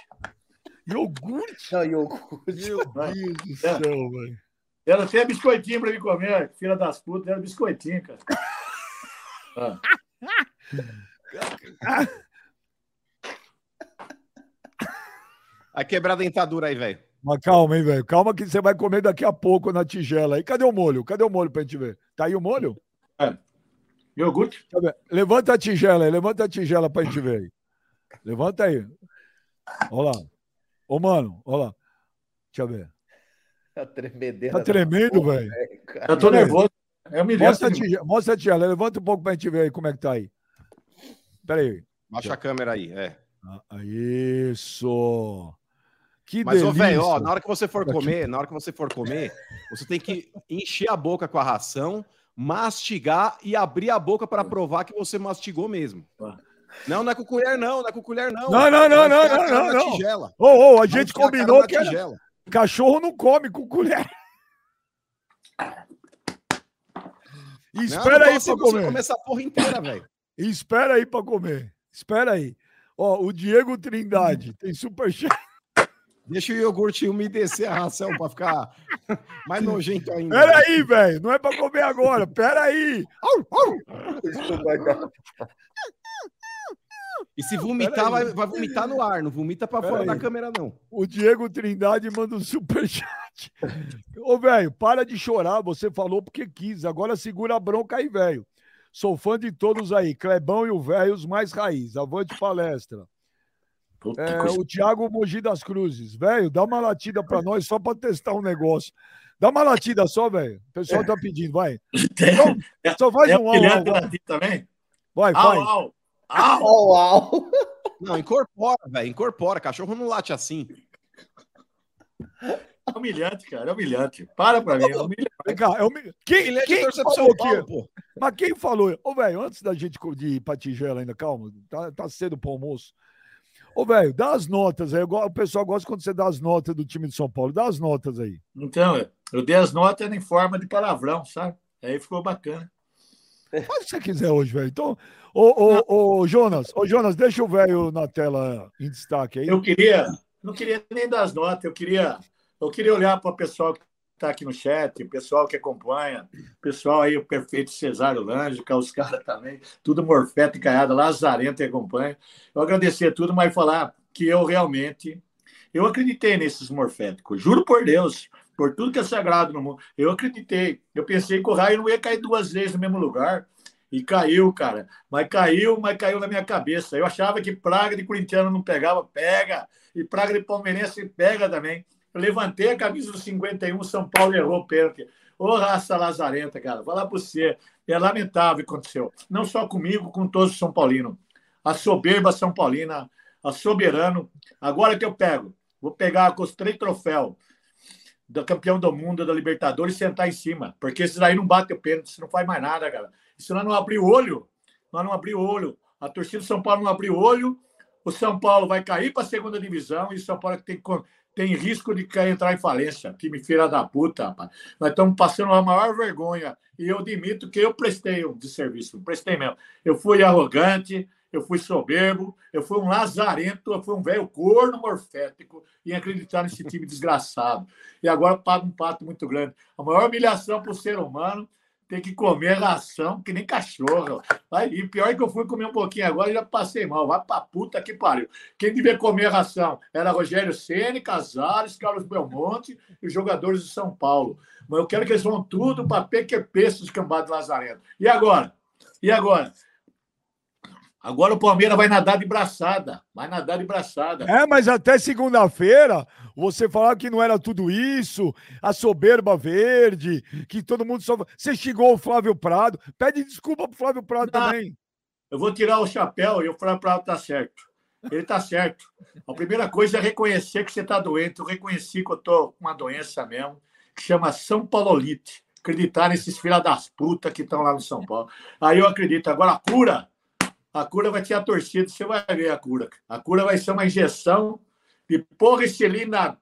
Iogurte? Não, iogurte. Meu. Deus do É. céu, velho. Ela tem biscoitinho pra me comer, filha das putas, era biscoitinho, cara. Ah. Vai quebrar a dentadura aí, velho. Mas calma, hein, velho. Calma que você vai comer daqui a pouco na tigela. aí. cadê o molho? Cadê o molho pra gente ver? Tá aí o molho? Iogurte? Eu ver. Levanta a tigela aí, levanta a tigela pra gente ver aí. Levanta aí. Olha lá. Ô, mano, olha lá. Deixa eu ver. Tremedeira. Tá da tremendo, velho. Eu tô nervoso. É humilhante. Mostra a tigela, mostra a tigela, levanta um pouco pra gente ver aí como é que tá aí. Pera aí. Baixa a câmera aí, é. Ah, Isso. Que Mas, delícia. velho, ó, na hora que você for Aqui. comer, na hora que você for comer, você tem que encher a boca com a ração, mastigar e abrir a boca para provar que você mastigou mesmo. Não, não é com colher, não, não é com colher, não. Não, não, não, não, a não, não, na não. Tigela. Ô, ô, a gente a combinou na que era- cachorro não come com colher. E Não, espera não aí posso pra você comer. comer essa porra inteira, velho. E espera aí pra comer. Espera aí. Ó, o Diego Trindade tem superchat. Deixa o iogurte umedecer a ração pra ficar mais nojento ainda. Pera aí, velho. Não é pra comer agora. Pera aí. Au, au. Isso vai dar- E se vomitar, vai, vai vomitar no ar. Não vomita pra Pera fora aí. da câmera, não. O Diego Trindade manda um superchat. Ô, velho, para de chorar. Você falou porque quis. Agora segura a bronca aí, velho. Sou fã de todos aí. Clebão e o velho, os mais raiz. Avante palestra. Puta É, coisa. o Thiago Mogi das Cruzes. Velho, dá uma latida pra nós só pra testar um negócio. Dá uma latida só, velho. O pessoal tá pedindo, vai. Tem- Só faz É um au, humilhante au, dentro também? Vai, Au, faz. au. Au. Au, au. Não, incorpora, velho. Incorpora. Cachorro não late assim. É humilhante, cara. É humilhante. Para pra mim. É humilhante. Vem cá, é humil- Quem, é quem falou que... Pô. Mas quem falou? Ô, velho, antes da gente de ir pra tigela ainda, calma, tá, tá cedo pro almoço. Ô, velho, dá as notas aí. O pessoal gosta quando você dá as notas do time de São Paulo. Dá as notas aí. Então, eu dei as notas em forma de palavrão, sabe? Aí ficou bacana. Faz o que você quiser hoje, velho. Então, ô, ô, ô, Jonas, ô, Jonas, deixa o velho na tela em destaque aí. Eu queria, não queria nem dar as notas, eu queria, eu queria olhar para o pessoal que está aqui no chat, o pessoal que acompanha, o pessoal aí, o perfeito Cesário Lângica, os caras também, tudo morfeta e caiada, lazarento e acompanha. Eu agradecer tudo, mas falar que eu realmente, eu acreditei nesses morféticos, juro por Deus, por tudo que é sagrado no mundo, eu acreditei. Eu pensei que o raio não ia cair duas vezes no mesmo lugar. E caiu, cara. Mas caiu, mas caiu na minha cabeça. Eu achava que praga de corintiano não pegava, pega. E praga de palmeirense pega também. Levantei a camisa do 51, São Paulo errou pênalti. Ô, raça lazarenta, cara. Vou lá para você. É lamentável o que aconteceu. Não só comigo, com todos os São Paulinos. A soberba São Paulina, a soberano. Agora que eu pego, vou pegar os três troféus do campeão do mundo, da Libertadores, e sentar em cima. Porque esses aí não batem o pênalti, isso não faz mais nada, cara. Se nós não abrir o olho, não abrir o olho, a torcida do São Paulo não abrir o olho, o São Paulo vai cair para a segunda divisão e o São Paulo tem, tem risco de entrar em falência. Time feira da puta, rapaz. Nós estamos passando a maior vergonha. E eu admito que eu prestei um de serviço, prestei mesmo. Eu fui arrogante, eu fui soberbo, eu fui um lazarento, eu fui um velho corno morfético em acreditar nesse time desgraçado. E agora pago um pato muito grande. A maior humilhação para o ser humano tem que comer ração que nem cachorro. Vai, e pior é que eu fui comer um pouquinho agora e já passei mal. Vai pra puta que pariu. Quem devia comer ração era Rogério Ceni, Casares, Carlos Belmonte e os jogadores de São Paulo. Mas eu quero que eles vão tudo para PQP, esses cambados lazarento. E agora? E agora? Agora o Palmeiras vai nadar de braçada. Vai nadar de braçada. É, mas até segunda-feira você falava que não era tudo isso, a soberba verde, que todo mundo só. Você xingou o Flávio Prado. Pede desculpa pro Flávio Prado Não. também. Eu vou tirar o chapéu e o Flávio Prado tá certo. Ele tá certo. A primeira coisa é reconhecer que você tá doente. Eu reconheci que eu tô com uma doença mesmo, que chama São Paulolite. Acreditar nesses filha das putas que estão lá no São Paulo. Aí eu acredito. Agora a cura, a cura vai ter a torcida, você vai ver a cura. A cura vai ser uma injeção de porristilina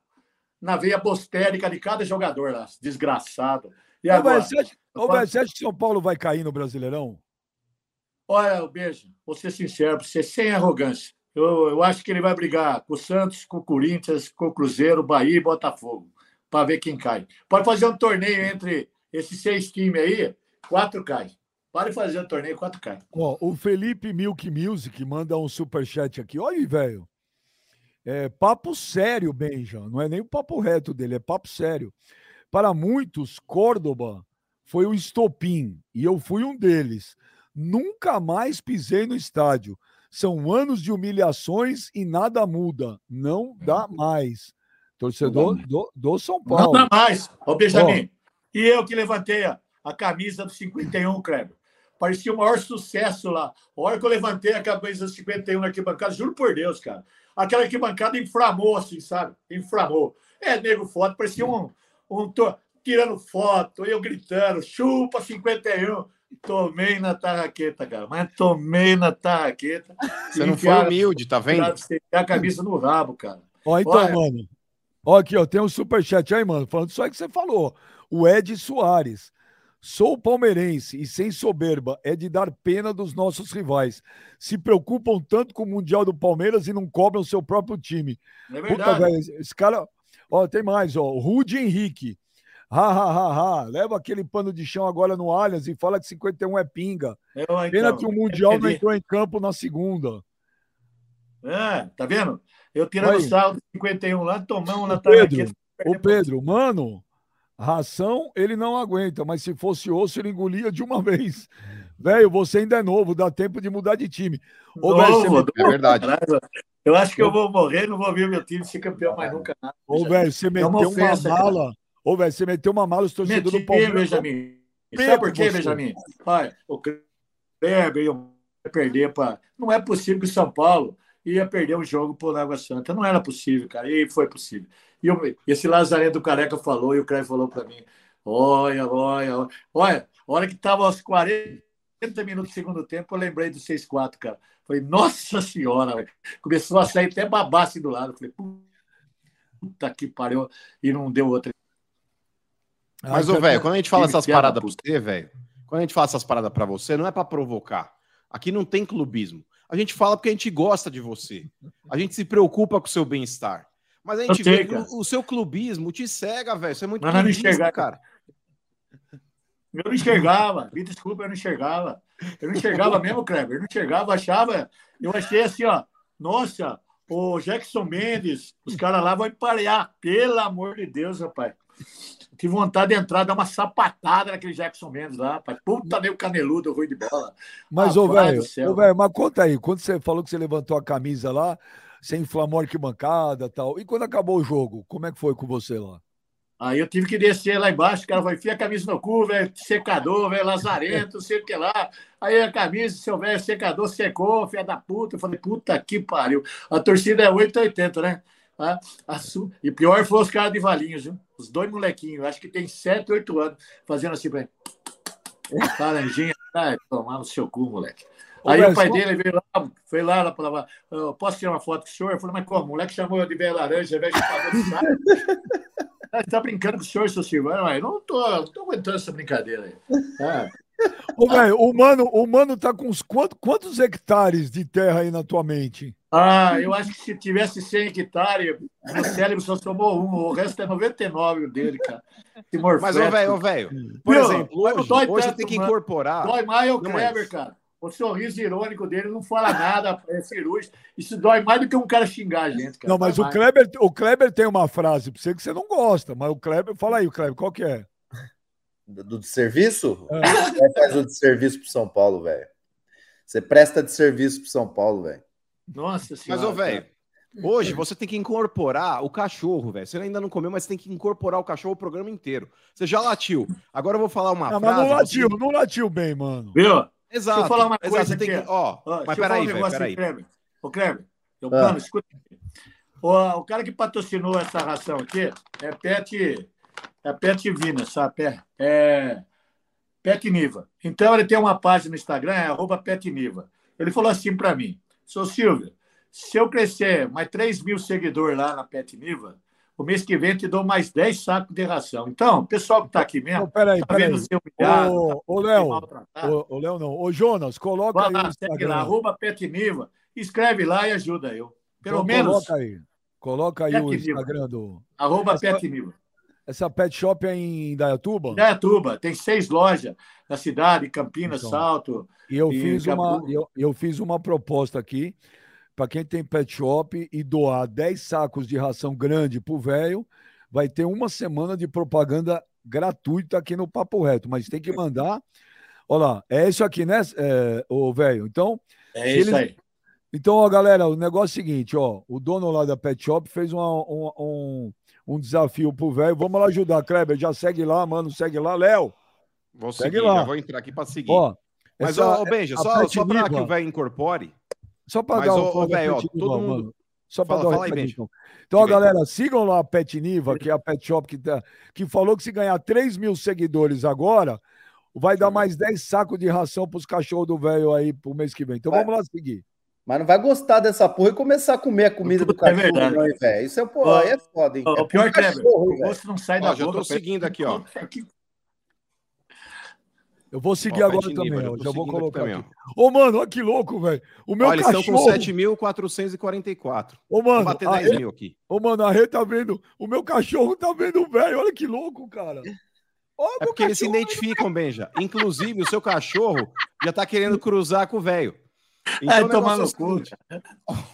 na veia postérica de cada jogador lá, desgraçado. E Ô, agora? velho, você, acha, ô, você acha que São Paulo vai cair no Brasileirão? Olha, beijo, vou ser sincero, você sem arrogância. Eu, eu acho que ele vai brigar com o Santos, com o Corinthians, com o Cruzeiro, Bahia e Botafogo, para ver quem cai. Pode fazer um torneio entre esses seis times aí, quatro cai. Pode fazer um torneio, quatro cai. Ó, o Felipe Milk Music manda um superchat aqui. Olha aí, velho. É papo sério, Benja. Não é nem o papo reto dele, é papo sério. Para muitos, Córdoba foi o estopim, e eu fui um deles. Nunca mais pisei no estádio. São anos de humilhações e nada muda. Não dá mais. Torcedor do, do São Paulo. Não dá mais. Ô, Benjamin. E eu que levantei a, a camisa do 51, Kleber. Parecia o maior sucesso lá. A hora que eu levantei a do 51 na arquibancada, juro por Deus, cara. Aquela arquibancada inflamou, assim, sabe? Inflamou. É, nego foto, parecia um, um to... tirando foto, eu gritando, chupa 51. Tomei na tarraqueta, cara. Mas tomei na tarraqueta. Você não foi humilde, tá vendo? A camisa no rabo, cara. Ó, então, Olha, mano. Ó, aqui, ó, tem um superchat aí, mano, falando só que você falou. O Ed Soares. Sou palmeirense e sem soberba é de dar pena dos nossos rivais. Se preocupam tanto com o Mundial do Palmeiras e não cobram seu próprio time. É verdade. Puta, velho, esse cara. Ó, tem mais, ó. Rude Henrique. Ha, ha, ha, ha. Leva aquele pano de chão agora no Allianz e fala que 51 é pinga. Eu, então, Pena que o Mundial não entrou em campo na segunda. É, tá vendo? Eu tirando o saldo 51 lá, tomamos na Pedro, Ô, Pedro, mano, ração ele não aguenta, mas se fosse osso, ele engolia de uma vez. Velho, você ainda é novo, dá tempo de mudar de time. Ô, novo, véio, É verdade. Eu acho que eu vou morrer, não vou ver meu time ser campeão mais nunca. Nada. Ô, velho, você meteu uma, ofensa, uma mala. Ô, velho, você meteu uma mala, os torcedores do Palmeiras. Benjamin? Sabe por quê, Benjamin? Olha, o Kleber ia perder para. Não é possível que o São Paulo ia perder um jogo por Água Santa. Não era possível, cara. E foi possível. E eu, esse do Careca falou, e o Kleber falou para mim: olha, olha, olha. Hora que estava aos 40 minutos do segundo tempo, eu lembrei do 6-4, cara. Falei, nossa senhora, véio. começou a sair até babasse do lado. Falei, puta que pariu. E não deu outra. Mas, ô, velho, quando a gente fala essas paradas pra você, velho, quando a gente fala essas paradas pra você, não é pra provocar. Aqui não tem clubismo. A gente fala porque a gente gosta de você. A gente se preocupa com o seu bem-estar. Mas a gente vê que o, o, seu clubismo te cega, velho. Você é muito Mas não enxergar, cara. Eu não enxergava, me desculpa, eu não enxergava. Eu não enxergava mesmo, Kleber. Eu não enxergava, achava. Eu achei assim, ó. Nossa, o Jackson Mendes, os caras lá vão emparear. Pelo amor de Deus, rapaz. Tive vontade de entrar, dar uma sapatada naquele Jackson Mendes lá, rapaz. Puta meio caneludo, ruim de bola. Mas, ô, velho, velho, mas conta aí, quando você falou que você levantou a camisa lá, você inflamou a arquibancada tal. E quando acabou o jogo, como é que foi com você lá? Aí eu tive que descer lá embaixo, o cara vai enfiar a camisa no cu, velho, secador, velho, lazarento, sei o que lá. Aí a camisa, seu velho secador secou, filha da puta. Eu falei, puta que pariu. A torcida é 880, né? A, a. E pior foi os caras de Valinhos, viu? Os dois molequinhos, acho que tem 7, 8 anos, fazendo assim pra Laranjinha, ai, tomar no seu cu, moleque. Aí o pai dele veio lá, foi lá, lá falava, posso tirar uma foto com o senhor? Eu falei, mas como? O moleque chamou eu de velha laranja, velho de. Você tá brincando com o senhor, seu Silvano? Eu não tô, não tô aguentando essa brincadeira aí. É. Ô, velho, o mano, o mano tá com uns quantos, quantos hectares de terra aí na tua mente? Ah, eu acho que se tivesse 100 hectares, o cérebro só somou um, o resto é 99 dele, cara. Mas, ô, velho, velho, por Meu, exemplo, hoje, hoje tanto, tem que incorporar. Dói mais é o Kleber, cara. O sorriso irônico dele não fala nada, é cirúrgico. Isso dói mais do que um cara xingar a gente. Cara. Não, mas o Kleber, o Kleber tem uma frase para você que você não gosta, mas o Kleber, fala aí, o Kleber, qual que é? Do, do serviço? É. Você faz o de serviço pro São Paulo, velho. Você presta de serviço pro São Paulo, velho. Nossa senhora. Mas, ô, velho, hoje você tem que incorporar o cachorro, velho. Você ainda não comeu, mas você tem que incorporar o cachorro o programa inteiro. Você já latiu. Agora eu vou falar uma não, frase. Mas não latiu, você... não latiu bem, mano. Viu? Exato. Deixa eu falar uma coisa aqui. Que... Ó, mas peraí, um peraí. Kleber. Ô, Kleber, eu, ah. mano, escuta. O, o cara que patrocinou essa ração aqui é Pet, é Pet Vina, sabe? É, é Pet Niva. Então, ele tem uma página no Instagram, é arroba Pet Niva. Ele falou assim para mim, sou Silvio, se eu crescer mais 3 mil seguidores lá na Pet Niva, o mês que vem te dou mais 10 sacos de ração. Então, o pessoal que está aqui mesmo, oh, peraí, tá peraí. humilhado, ô, ô, Léo, ô, Léo não, ô, Jonas, coloca Vai aí lá, segue lá, arroba Petniva, escreve lá e ajuda eu. Pelo então, menos... Coloca aí, coloca aí o Instagram do... Arroba essa, Petniva. Essa pet shop é em Dayatuba? Dayatuba, tem seis lojas na cidade, Campinas, então, Salto. E eu, e fiz uma, eu, eu fiz uma proposta aqui, para quem tem pet shop e doar 10 sacos de ração grande pro velho, vai ter uma semana de propaganda gratuita aqui no Papo Reto, mas tem que mandar. Olha lá, é isso aqui, né, é, ô velho? Então, É isso eles- aí. então, ó, galera, o negócio é o seguinte, ó. O dono lá da Pet Shop fez uma- um, um, um desafio pro velho. Vamos lá ajudar, Kleber. Já segue lá, mano. Segue lá, Léo. Vou Segue seguir, lá. já vou entrar aqui para seguir. Ó. Mas, essa- ô, ô, Benja, só, só para que o velho incorpore, Só para dar um velho, ó, todo Niva, mundo- mano. Só para dar um fala aí, então. Então, ó, galera, sigam lá a Pet Niva, que é a Pet Shop que, tá, que falou que se ganhar 3 mil seguidores agora, vai dar mais 10 sacos de ração pros cachorros do velho aí pro mês que vem. Então Vai. vamos lá seguir. Mas não vai gostar dessa porra e começar a comer a comida do É cachorro, verdade. não, velho? Isso é, pô, Ó, aí é foda, hein? O É pior, pro Kleber, cachorro, o gosto não sai Ó, da já boca. tô seguindo aqui, ó. Eu vou seguir Ó, agora também, ó. tô Já vou colocar também, aqui. ó. Ô, mano, olha que louco, velho. O meu Ó, eles estão com cachorro... 7.444. Ô, Vou mano, bater a 10 Rê... mil aqui. Ô, mano, a Rê tá vendo... O meu cachorro tá vendo o velho. Olha que louco, cara. Ó, É porque eles se cachorro. identificam, Benja. Inclusive, o seu cachorro já tá querendo cruzar com o velho. Vai o tomar é o no cu. seguinte.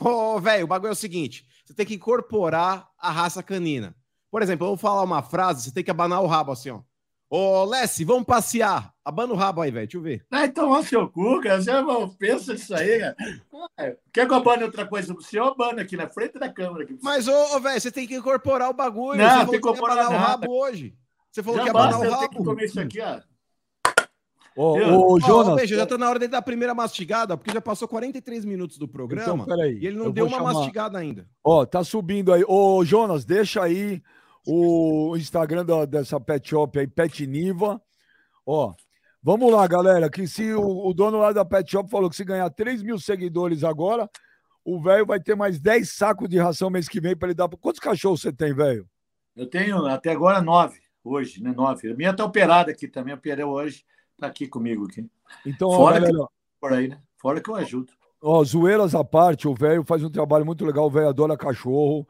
Ô, velho, o bagulho é o seguinte: você tem que incorporar a raça canina. Por exemplo, eu vou falar uma frase, você tem que abanar o rabo assim, ó. Ô, Lessie, vamos passear. Abana o rabo aí, velho. Deixa eu ver. Vai tomar seu cu, cara. Você não pensa nisso aí, cara. Ah, Quer que eu abane outra coisa pro senhor? Abana aqui na frente da câmera. Aqui. Mas, ô, ô, velho, você tem que incorporar o bagulho. Não, você tem que que incorporar abanar o rabo hoje. Você falou que Já ia abanar o eu ter que rabo. comer isso aqui, ó. Ô, Eu- ô, Ô, Jonas. Benja, já tá na hora dele dar a primeira mastigada, porque já passou 43 minutos do Então, programa peraí. e ele não eu deu uma chamar- mastigada ainda. Ó, tá subindo aí. Ô, Jonas, deixa aí o Instagram da- dessa pet shop aí, Pet Niva. Ó, vamos lá, galera. Que se o, o dono lá da pet shop falou que se ganhar 3 mil seguidores agora, o velho vai ter mais 10 sacos de ração mês que vem pra ele dar. Quantos cachorros você tem, velho? Eu tenho até agora nove, hoje, né? Nove. A minha tá operada aqui também, operei hoje, tá aqui comigo aqui. Então, ó, Fora que- galera, Por aí, né? Fora que eu ajudo. Ó, zoeiras à parte, o velho faz um trabalho muito legal. O velho adora cachorro.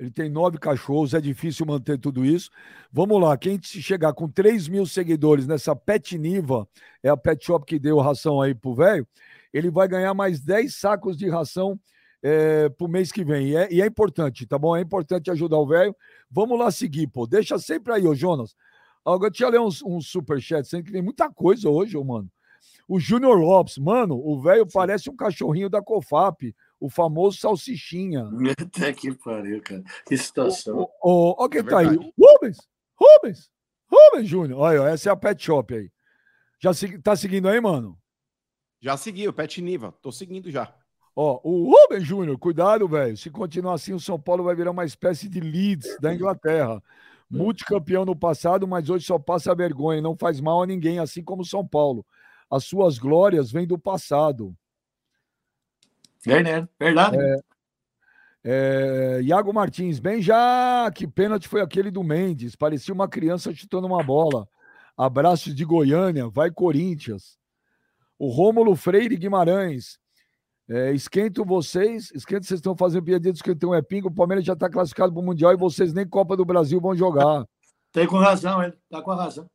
Ele tem nove cachorros, é difícil manter tudo isso. Vamos lá, quem se chegar com 3 mil seguidores nessa Pet Niva, é a pet shop que deu ração aí pro velho, ele vai ganhar mais 10 sacos de ração é, pro mês que vem. E é, e é importante, tá bom? É importante ajudar o velho. Vamos lá seguir, pô. Deixa sempre aí, ô Jonas. Agora, deixa eu ler uns, uns superchats, sendo que tem muita coisa hoje, ô, mano. O Júnior Lopes, mano, o velho parece um cachorrinho da Cofap, o famoso salsichinha. Até que pariu, cara. Que situação. Ó, quem É tá aí? Rubens! Rubens! Rubens Júnior. Olha, essa é a Pet Shop aí. Já segui- tá seguindo aí, mano? Já segui, o Pet Niva. Tô seguindo já. Ó, o Rubens Júnior, cuidado, velho. Se continuar assim, o São Paulo vai virar uma espécie de Leeds da Inglaterra. Multicampeão no passado, mas hoje só passa vergonha não faz mal a ninguém, assim como o São Paulo. As suas glórias vêm do passado. É, né? Verdade. É, Iago Martins, bem já, que pênalti foi aquele do Mendes, parecia uma criança chutando uma bola. Abraços de Goiânia, vai Corinthians. O Rômulo Freire Guimarães, é, esquento vocês, esquento vocês estão fazendo piadinha esquentão é pingo, o Palmeiras já está classificado para o Mundial e vocês nem Copa do Brasil vão jogar. Tem com razão, ele. Tá com razão.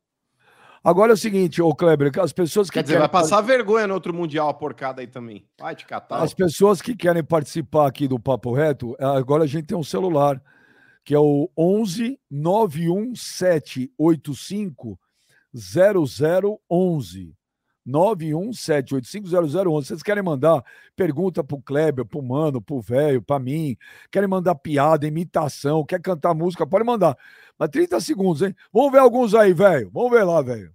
Agora é o seguinte, ô Kleber, as pessoas que Quer dizer, querem vai passar vergonha no outro Mundial, a porcada aí também. Vai te catar. As pessoas que querem participar aqui do Papo Reto, agora a gente tem um celular, que é o 11 91785 0011. 917850011. Vocês querem mandar pergunta pro Kleber, pro Mano, pro velho, pra mim, querem mandar piada, imitação, quer cantar música, pode mandar. Mas 30 segundos, hein? Vamos ver alguns aí, velho. Vamos ver lá, velho.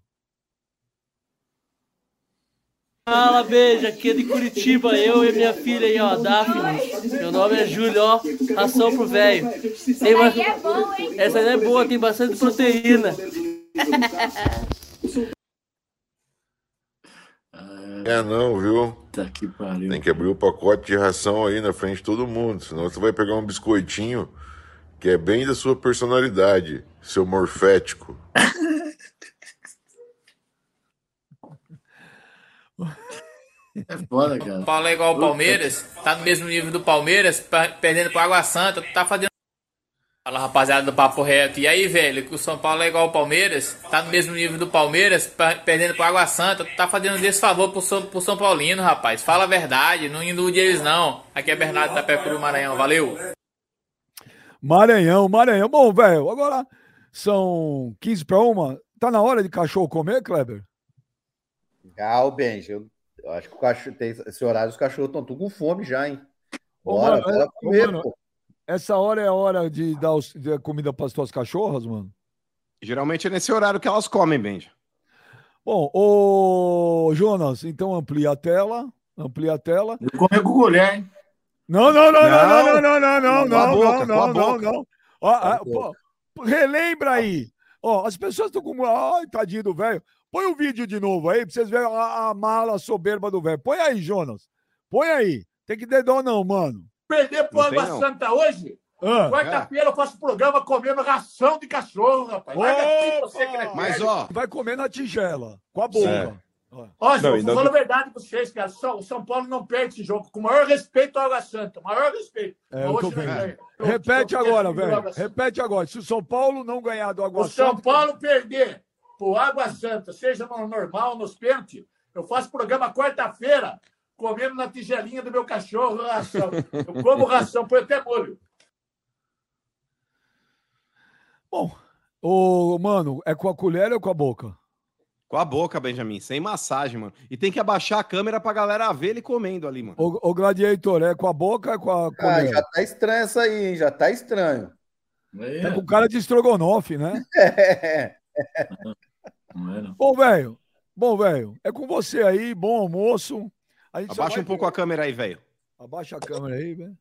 Fala, beijo, aqui é de Curitiba, eu e minha filha aí, ó, Daphne. Meu nome é Júlio, ó, ração pro velho. Tem uma- Aí é bom, hein? Essa aí é boa, tem bastante proteína. É não, viu? Tá que pariu. Tem que abrir o pacote de ração aí na frente de todo mundo, senão você vai pegar um biscoitinho que é bem da sua personalidade, seu morfético. É foda, cara. Paulo é igual ao Palmeiras, tá no mesmo nível do Palmeiras, pa- perdendo pro Água Santa, tá fazendo. Fala rapaziada do Papo Reto. E aí, velho, que o São Paulo é igual ao Palmeiras, tá no mesmo nível do Palmeiras, pa- perdendo pro Água Santa, tá fazendo desfavor pro São, pro São Paulino, rapaz. Fala a verdade, não ilude eles não. Aqui é Bernardo da Pecuru Maranhão, valeu! Maranhão, Maranhão. Bom, velho, agora são 15 para uma. Tá na hora de cachorro comer, Kleber? Ah, o Benji, eu, eu acho que o cachorro tem esse horário, os cachorros estão tudo com fome já, hein? Ô, Bora, mano, bora ô, comer, mano, pô. Essa hora é a hora de dar os- de comida para as tuas cachorras, mano? Geralmente é nesse horário que elas comem, Benja. Bom, ô Jonas, então amplia a tela. Amplia a tela. Eu comer com colher, hein? Não, não, não, não, não, não, não, não, não, boca, não, não, não, não. Ah, relembra aí. Ó, as pessoas estão com. Ai, tadinho do velho. Põe o vídeo de novo aí pra vocês verem a, a mala soberba do velho. Põe aí, Jonas. Põe aí. Tem que ter dó, não, mano. Perder pro Água. Santa hoje? Ah, Quarta-feira eu faço programa comendo ração de cachorro, rapaz. Vai daqui, você que é Mas, ó, vai comer na tigela, com a boca. Ó, Não, eu falo a verdade pra vocês, cara. O São Paulo não perde esse jogo. Com o maior respeito ao Água Santa. Maior respeito. É, eu Mas tô hoje não ganha. Repete eu- eu- agora, velho. Santa. Repete agora. Se o São Paulo não ganhar do Água O São Santa. Paulo perder pro Água Santa, seja no normal, nos pênaltis, eu faço programa quarta-feira, comendo na tigelinha do meu cachorro ração. Eu como ração, põe até molho. Bom, ô, mano, é com a colher ou com a boca? com a boca, Benjamin, sem massagem, mano. E tem que abaixar a câmera pra galera ver ele comendo ali, mano. O, o Gladiator, é com a boca ou é com a Ah, já tá estranho essa aí, hein? Já tá estranho. É com cara de estrogonofe, né? É. Não é, não. Bom, velho. Bom, velho. É com você aí. Bom almoço. A gente só Abaixa vai- um pouco a câmera aí, velho. Abaixa a câmera aí, velho.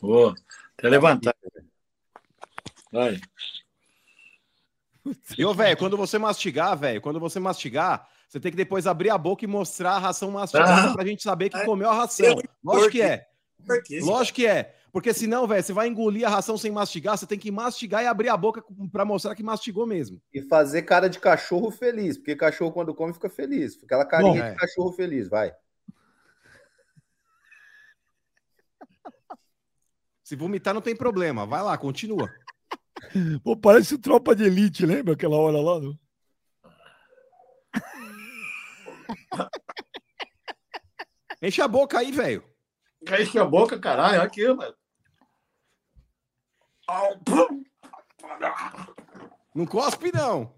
Vou até levantar. Vai. E, ô, velho, quando você mastigar, velho, quando você mastigar, você tem que depois abrir a boca e mostrar a ração mastigada Ah. pra gente saber que comeu a ração. Lógico que é. Lógico que é. Porque senão, velho, você vai engolir a ração sem mastigar, você tem que mastigar e abrir a boca pra mostrar que mastigou mesmo. E fazer cara de cachorro feliz, porque cachorro quando come fica feliz. Fica aquela carinha Bom, é. de cachorro feliz, vai. Se vomitar, não tem problema. Vai lá, continua. Pô, parece tropa de elite, lembra aquela hora lá? No... Enche a boca aí, velho. Enche a boca, caralho. Aqui, mano. Não cospe, não.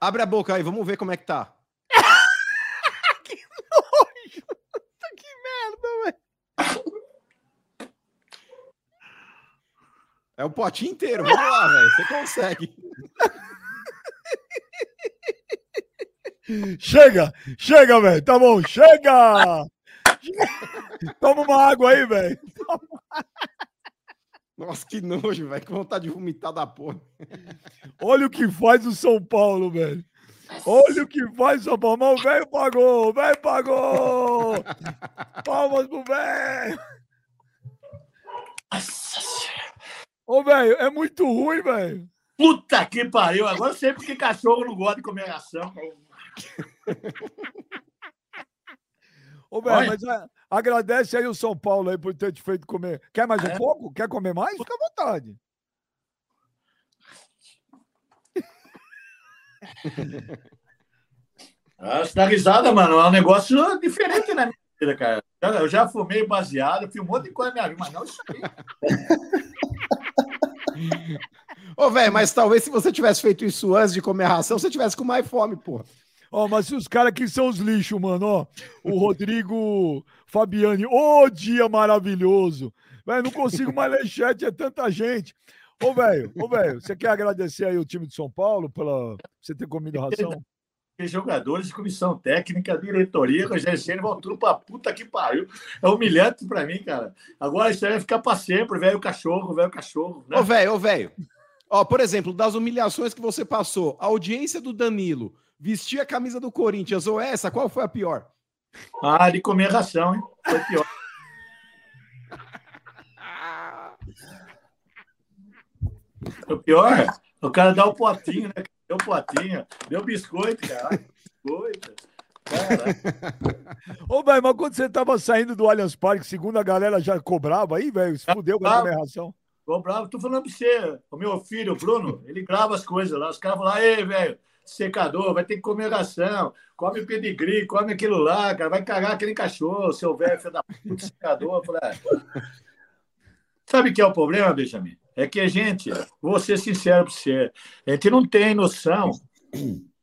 Abre a boca aí, vamos ver como é que tá. É o potinho inteiro. Vamos lá, velho. Você consegue. Chega! Chega, velho! Tá bom, chega! Toma uma água aí, velho! Nossa, que nojo, velho. Que vontade de vomitar da porra. Olha o que faz o São Paulo, velho! Olha o que faz o São Paulo! Mas o velho pagou! O velho pagou! Palmas pro velho! Ô, velho, é muito ruim, velho! Puta que pariu. Agora eu sei porque cachorro não gosta de comer ração. Ô, velho, Olha. mas a- agradece aí o São Paulo aí por ter te feito comer. Quer mais um É. pouco? Quer comer mais? Fica à vontade. Ah, você dá risada, mano. É um negócio diferente na minha vida, cara. Eu já fumei baseado, fiz um monte de coisa na minha vida, mas não isso aí. Ô, velho, mas talvez se você tivesse feito isso antes de comer a ração, você tivesse com mais fome, porra. Ó, mas se os caras aqui são os lixos, mano, ó. O Rodrigo Fabiani, ô dia maravilhoso. Velho, não consigo mais ler chat, é tanta gente. Ô, velho, ô, velho, você quer agradecer aí o time de São Paulo pela você ter comido ração? Tem jogadores, comissão técnica, diretoria, Rogério vão tudo pra puta que pariu. É humilhante pra mim, cara. Agora isso aí vai ficar pra sempre, velho cachorro, velho cachorro. Né? Ô, velho, ô, velho. Ó, por exemplo, das humilhações que você passou, a audiência do Danilo, vestir a camisa do Corinthians ou essa, qual foi a pior? Ah, de comer ração, hein? Foi pior. O pior, o cara dá o potinho, né? Deu potinho, deu biscoito, cara. Biscoito. Ô, velho, mas quando você tava saindo do Allianz Parque, segundo a galera já cobrava aí, velho, se fudeu com a comer ração. Tô bravo, tô falando pra você. O meu filho, o Bruno, ele grava as coisas lá. Os caras falam, ei, velho, secador, vai ter que comer ração, come pedigree, come aquilo lá, cara, vai cagar aquele cachorro, seu velho, filho da puta, secador. Falei, ah. Sabe o que é o problema, Benjamin? É que a gente, vou ser sincero pra você, a gente não tem noção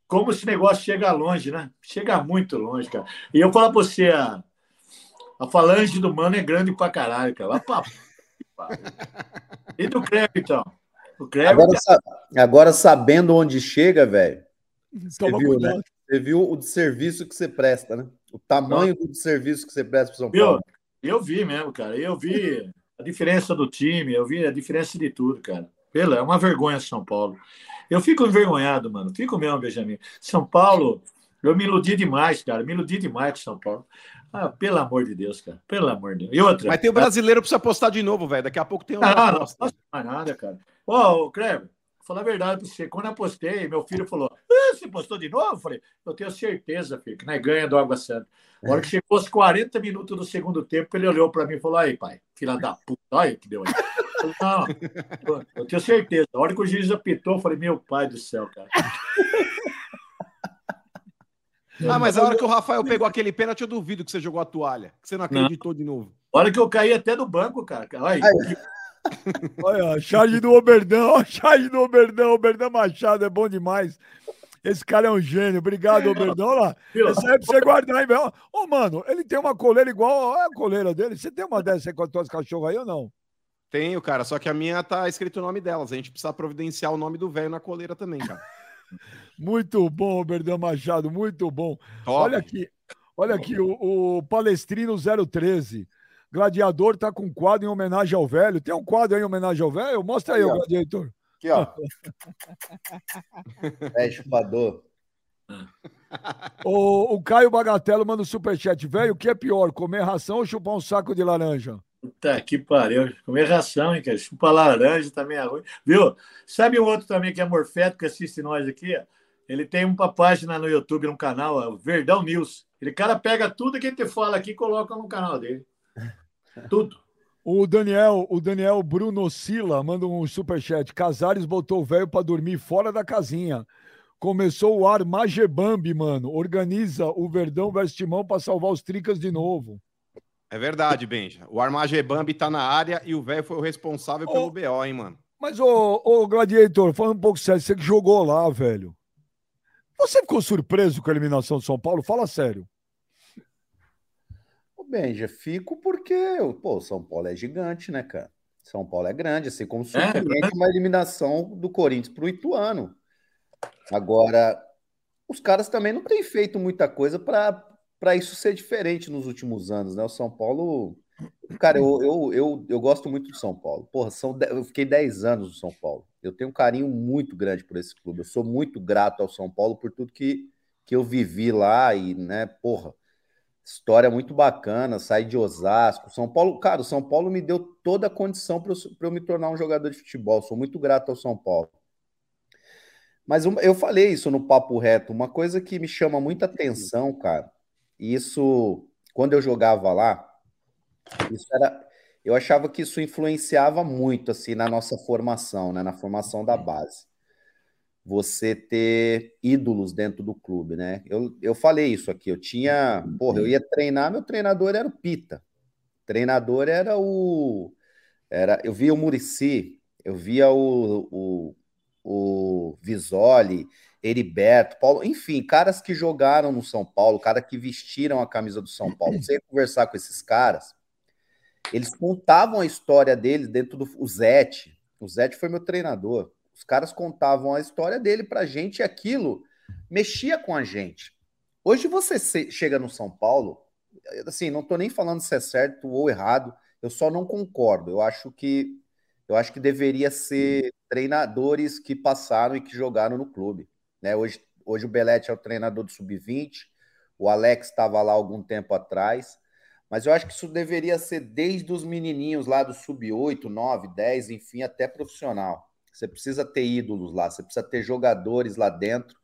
como esse negócio chega longe, né? Chega muito longe, cara. E eu falo pra você, a, a falange do mano é grande pra caralho, cara. Vai pra... E do Kleber, então? O Kleber. Agora, sa- agora sabendo onde chega, velho, Toma viu, cuidado. né? Você viu o serviço que você presta, né? O tamanho do serviço que você presta para São? Paulo. Eu vi mesmo, cara. Eu vi a diferença do time, eu vi a diferença de tudo, cara. Pela, é uma vergonha São Paulo. Eu fico envergonhado, mano. Fico mesmo, Benjamin. São Paulo, eu me iludi demais, cara. Me iludi demais com São Paulo. Ah, pelo amor de Deus, cara. Pelo amor de Deus. E outra. Mas tem o brasileiro pra você apostar de novo, velho. Daqui a pouco tem o. Não, não posso mais nada, cara. Ô, Kleber, vou falar a verdade pra você. Quando eu postei, meu filho falou: ah, você postou de novo? Eu falei, eu tenho certeza, filho, que nós ganha do Água Santa. A hora que chegou os 40 minutos do segundo tempo, ele olhou para mim e falou: aí, pai, filha da puta, olha que deu aí. Eu falei, não, eu- eu tenho certeza. A hora que o juiz apitou, eu falei, meu pai do céu, cara. Ah, mas a hora que o Rafael pegou aquele pênalti, eu duvido que você jogou a toalha. Que você não acreditou de novo. A hora que eu caí até do banco, cara. Olha, Olha, a charge do Oberdão, a charge do Oberdão, Oberdão Machado é bom demais. Esse cara é um gênio. Obrigado, Oberdão. Olha lá. Essa é pra você guardar aí, velho. Ô, mano, ele tem uma coleira igual a coleira dele. Você tem uma dessa aí com as tuas cachorras aí ou não? Tenho, cara. Só que a minha tá escrito o nome delas. A gente precisa providenciar o nome do velho na coleira também, cara. Muito bom, Oberdão Machado, muito bom. Top. Olha aqui, olha aqui, o, o Palestrino 013. Gladiador tá com quadro em homenagem ao velho. Tem um quadro aí em homenagem ao velho? Mostra aí, Aqui, o gladiador. Aqui, ó. É chupador. O, o Caio Bagatelo manda um superchat. Velho, o que é pior, comer ração ou chupar um saco de laranja? Puta que pariu. Comer ração, hein, cara? Chupa laranja também é ruim. Viu? Sabe um outro também que é morfético, que assiste nós aqui? Ele tem uma página no YouTube, num canal, ó, Verdão News. Ele cara pega tudo que a gente fala aqui e coloca no canal dele. Tudo. O Daniel, o Daniel Bruno Sila manda um superchat. Casares botou o velho pra dormir fora da casinha. Começou o Armagebambi, mano. Organiza o Verdão vs Timão pra salvar os tricas de novo. É verdade, Benja. O Armagebambi tá na área e o velho foi o responsável pelo Ô. BO, hein, mano. Mas, ô, ô Gladiator, falando um pouco sério, você que jogou lá, velho. Você ficou surpreso com a eliminação de São Paulo? Fala sério. Benja, fico porque, pô, São Paulo é gigante, né, cara? São Paulo é grande, assim como surpreende uma eliminação do Corinthians pro Ituano. Agora, os caras também não têm feito muita coisa para para isso ser diferente nos últimos anos, né? O São Paulo. Cara, eu, eu, eu, eu gosto muito do São Paulo. Porra, são, de- eu fiquei 10 anos no São Paulo. Eu tenho um carinho muito grande por esse clube. Eu sou muito grato ao São Paulo por tudo que, que eu vivi lá e, né, porra, história muito bacana, sair de Osasco. São Paulo, cara, o São Paulo me deu toda a condição para eu, eu me tornar um jogador de futebol. Sou muito grato ao São Paulo. Mas eu falei isso no Papo Reto, uma coisa que me chama muita atenção, cara. E isso, quando eu jogava lá, isso era, eu achava que isso influenciava muito assim na nossa formação, né, na formação da base. Você ter ídolos dentro do clube, né? Eu, eu falei isso aqui, eu tinha, porra, eu ia treinar, meu treinador era o Pita. Treinador era o era, eu via o Murici, eu via o, o, o Visoli, Heriberto, Paulo, enfim, caras que jogaram no São Paulo, caras que vestiram a camisa do São Paulo. Você ia conversar com esses caras, eles contavam a história deles dentro do o Zete. O Zete foi meu treinador. Os caras contavam a história dele pra gente e aquilo mexia com a gente. Hoje você chega no São Paulo, assim, não tô nem falando se é certo ou errado, eu só não concordo. Eu acho que eu acho que deveria ser treinadores que passaram e que jogaram no clube. Né? Hoje, hoje o Belete é o treinador do Sub-20, o Alex estava lá algum tempo atrás, mas eu acho que isso deveria ser desde os menininhos lá do Sub-8, 9, 10, enfim, até profissional. Você precisa ter ídolos lá, você precisa ter jogadores lá dentro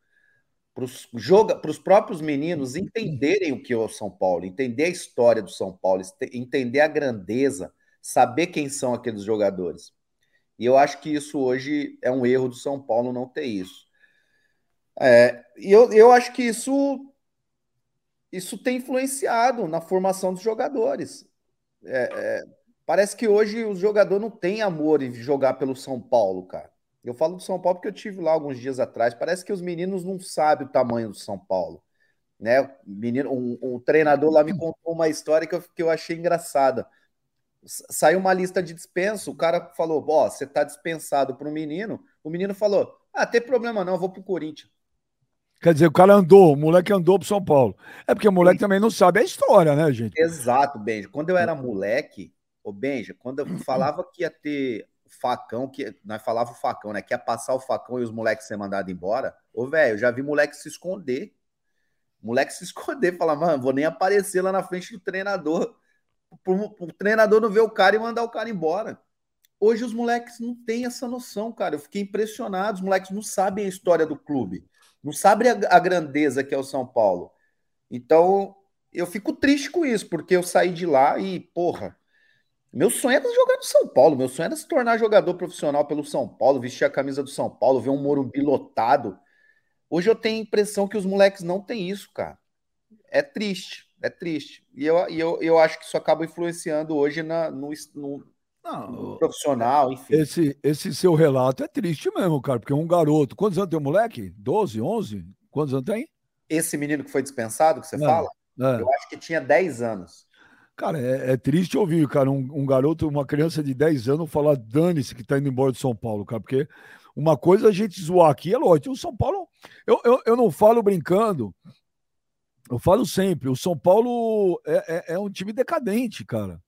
para os próprios meninos entenderem o que é o São Paulo, entender a história do São Paulo, entender a grandeza, saber quem são aqueles jogadores. E eu acho que isso hoje é um erro do São Paulo não ter isso. É, e eu, eu acho que isso isso tem influenciado na formação dos jogadores. É, é, parece que hoje o jogador não tem amor em jogar pelo São Paulo, cara. Eu falo do São Paulo porque eu tive lá alguns dias atrás. Parece que os meninos não sabem o tamanho do São Paulo. Né? Menino, um, um treinador lá me contou uma história que eu, que eu achei engraçada. Saiu uma lista de dispensa, o cara falou: Ó, você tá dispensado para o menino. O menino falou: Ah, tem problema não, eu vou pro Corinthians. Quer dizer, o cara andou, o moleque andou pro São Paulo. É porque o moleque também não sabe a história, né, gente? Exato, Benja. Quando eu era moleque, ô Benja, quando eu falava que ia ter facão, que nós falava o facão, né? Que ia passar o facão e os moleques ser mandados embora. Ô, velho, eu já vi moleque se esconder. Moleque se esconder, falar, mano, vou nem aparecer lá na frente do treinador. O treinador não ver o cara e mandar o cara embora. Hoje os moleques não têm essa noção, cara. Eu fiquei impressionado. Os moleques não sabem a história do clube. Não sabem a, a grandeza que é o São Paulo. Então, eu fico triste com isso, porque eu saí de lá e, porra, meu sonho era jogar no São Paulo. Meu sonho era se tornar jogador profissional pelo São Paulo, vestir a camisa do São Paulo, ver um Morumbi lotado. Hoje eu tenho a impressão que os moleques não têm isso, cara. É triste, é triste. E eu, e eu, eu acho que isso acaba influenciando hoje na, no, no, não, no profissional, enfim. Esse, esse seu relato é triste mesmo, cara, porque um garoto. Quantos anos tem o moleque? 12, 11? Quantos anos tem? Esse menino que foi dispensado, que você é, fala? É. Eu acho que tinha 10 anos. Cara, é, é, triste ouvir, cara, um, um, garoto, uma criança de 10 anos falar dane-se que tá indo embora de São Paulo, cara, porque uma coisa a gente zoar aqui é lógico. O São Paulo, eu, eu, eu não falo brincando, eu falo sempre, o São Paulo é, é, é um time decadente, cara.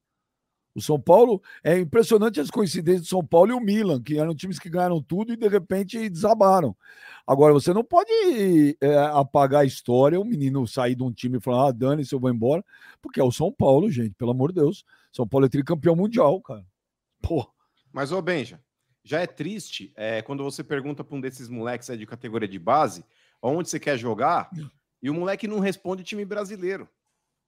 O São Paulo é impressionante as coincidências do São Paulo e o Milan, que eram times que ganharam tudo e de repente desabaram. Agora, você não pode é, apagar a história, o menino sair de um time e falar, ah, dane-se, eu vou embora, porque é o São Paulo, gente, pelo amor de Deus. São Paulo é tricampeão mundial, cara. Pô. Mas, ô Benja, já é triste é, quando você pergunta para um desses moleques é, de categoria de base onde você quer jogar e o moleque não responde time brasileiro.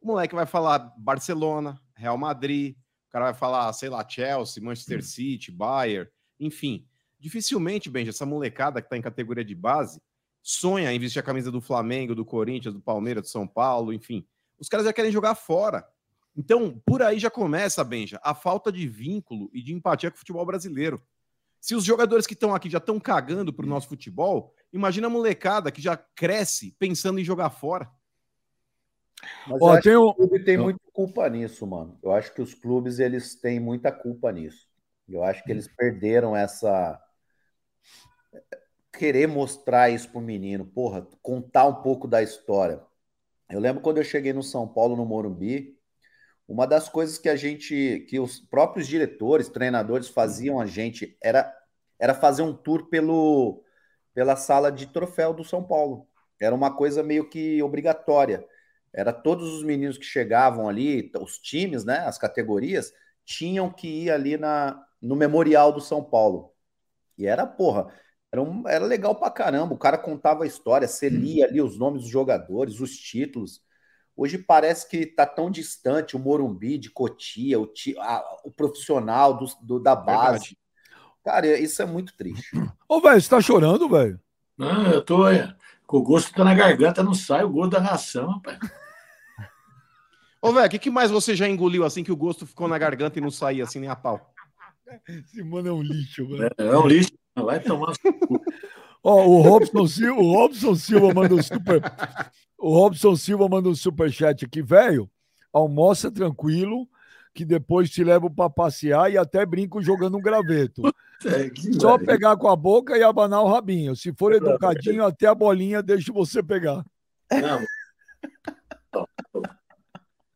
O moleque vai falar Barcelona, Real Madrid, cara vai falar, sei lá, Chelsea, Manchester City, Bayern, enfim. Dificilmente, Benja, essa molecada que está em categoria de base sonha em vestir a camisa do Flamengo, do Corinthians, do Palmeiras, do São Paulo, enfim. Os caras já querem jogar fora. Então, por aí já começa, Benja, a falta de vínculo e de empatia com o futebol brasileiro. Se os jogadores que estão aqui já estão cagando para o nosso futebol, imagina a molecada que já cresce pensando em jogar fora. Mas Ó, tem um... o clube tem muita culpa nisso, mano. Eu acho que os clubes eles têm muita culpa nisso. Eu acho que eles perderam essa querer mostrar isso pro menino, porra, contar um pouco da história. Eu lembro quando eu cheguei no São Paulo, no Morumbi, uma das coisas que a gente, que os próprios diretores, treinadores faziam a gente era, era fazer um tour pelo, pela sala de troféu do São Paulo. Era uma coisa meio que obrigatória. Era todos os meninos que chegavam ali, os times, né, as categorias, tinham que ir ali na, no Memorial do São Paulo. E era, porra, era, um, era legal pra caramba. O cara contava a história, você lia ali os nomes dos jogadores, os títulos. Hoje parece que tá tão distante o Morumbi de Cotia, o, a, o profissional do, do, da base. Verdade. Cara, isso é muito triste. Ô, velho, você tá chorando, velho? Não, eu tô. É, com o gosto tá na garganta, não sai o gosto da ração, rapaz. Ô, velho, o que, que mais você já engoliu assim que o gosto ficou na garganta e não saía assim nem a pau? Esse mano é um lixo, velho. É, é um lixo. Vai tomar. Ó, oh, o Robson Silva, o Robson Silva manda um super. O Robson Silva manda um super chat aqui, velho. Almoça tranquilo, que depois te levo para passear e até brinco jogando um graveto. É, Só pegar com a boca e abanar o rabinho. Se for educadinho, até a bolinha deixa você pegar. Não.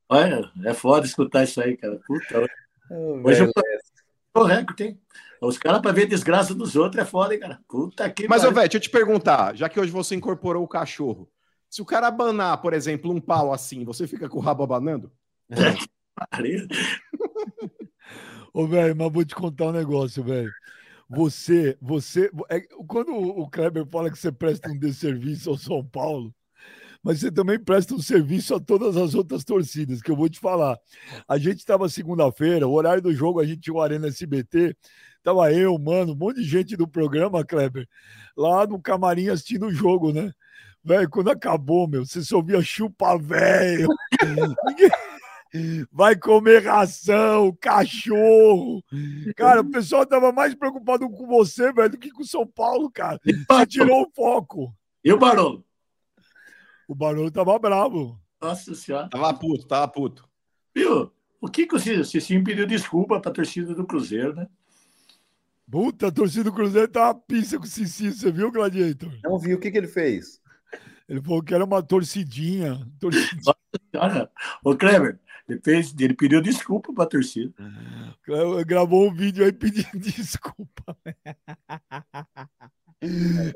Olha, é foda escutar isso aí, cara. Puta. Hoje eu o recorde, hein? Os caras, para ver desgraça dos outros, é foda, hein, cara? Puta que Mas, ô, velho, deixa eu te perguntar, já que hoje você incorporou o cachorro, se o cara abanar, por exemplo, um pau assim, você fica com o rabo abanando? Ô, velho, mas vou te contar um negócio, velho. Você, você. É, quando o Kleber fala que você presta um desserviço ao São Paulo, mas você também presta um serviço a todas as outras torcidas, que eu vou te falar. A gente estava segunda-feira, o horário do jogo, a gente tinha o Arena SBT, tava eu, mano, um monte de gente do programa, Kleber, lá no camarim assistindo o jogo, né? Velho, quando acabou, meu, você só ouvia chupa, velho. vai comer ração, cachorro. Cara, o pessoal tava mais preocupado com você, velho, do que com o São Paulo, cara. Você tirou o foco. E o Barolo? O Barolo tava bravo. Nossa senhora. Tava puto, tava puto. Viu? O que, que o Cicinho pediu desculpa pra torcida do Cruzeiro, né? Puta, a torcida do Cruzeiro tá uma pista com o Cici, você viu, Gladiator? Não vi o que, que ele fez. Ele falou que era uma torcidinha. torcidinha. Olha, o Kleber, ele, fez, ele pediu desculpa pra torcida. Gravou um vídeo aí pedindo desculpa.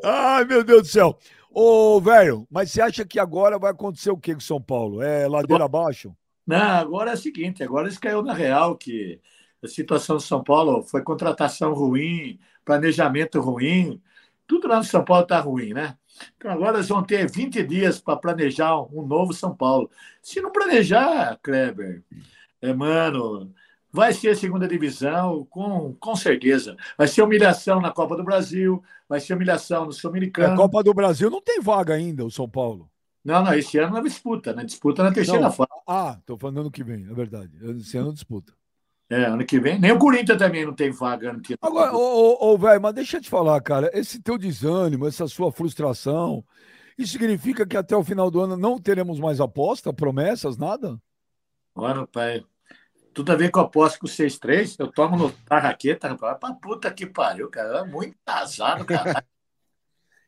Ai, meu Deus do céu. Ô, velho, mas você acha que agora vai acontecer o que com São Paulo? É ladeira abaixo? Não, agora é o seguinte, agora eles caiu na real que a situação de São Paulo foi contratação ruim, planejamento ruim, tudo lá no São Paulo está ruim, né? Então agora eles vão ter 20 dias para planejar um novo São Paulo. Se não planejar, Kleber, é, mano, vai ser segunda divisão, com, com certeza. Vai ser humilhação na Copa do Brasil, vai ser humilhação no A Sul-Americano. Copa do Brasil não tem vaga ainda, o São Paulo. Não, não, esse ano não disputa, né? Disputa na terceira Não. fase. Ah, tô falando ano que vem, é verdade. Esse ano disputa. É, ano que vem. Nem o Corinthians também não tem vaga ano que Agora, ô, ô, ô, velho, mas deixa eu te falar, cara, esse teu desânimo, essa sua frustração, isso significa que até o final do ano não teremos mais aposta, promessas, nada? Olha, pai. Tudo a ver com a aposta com 6-3. Eu tomo no tarraqueta, rapaz. Pra puta que pariu, cara. É muito azar, cara.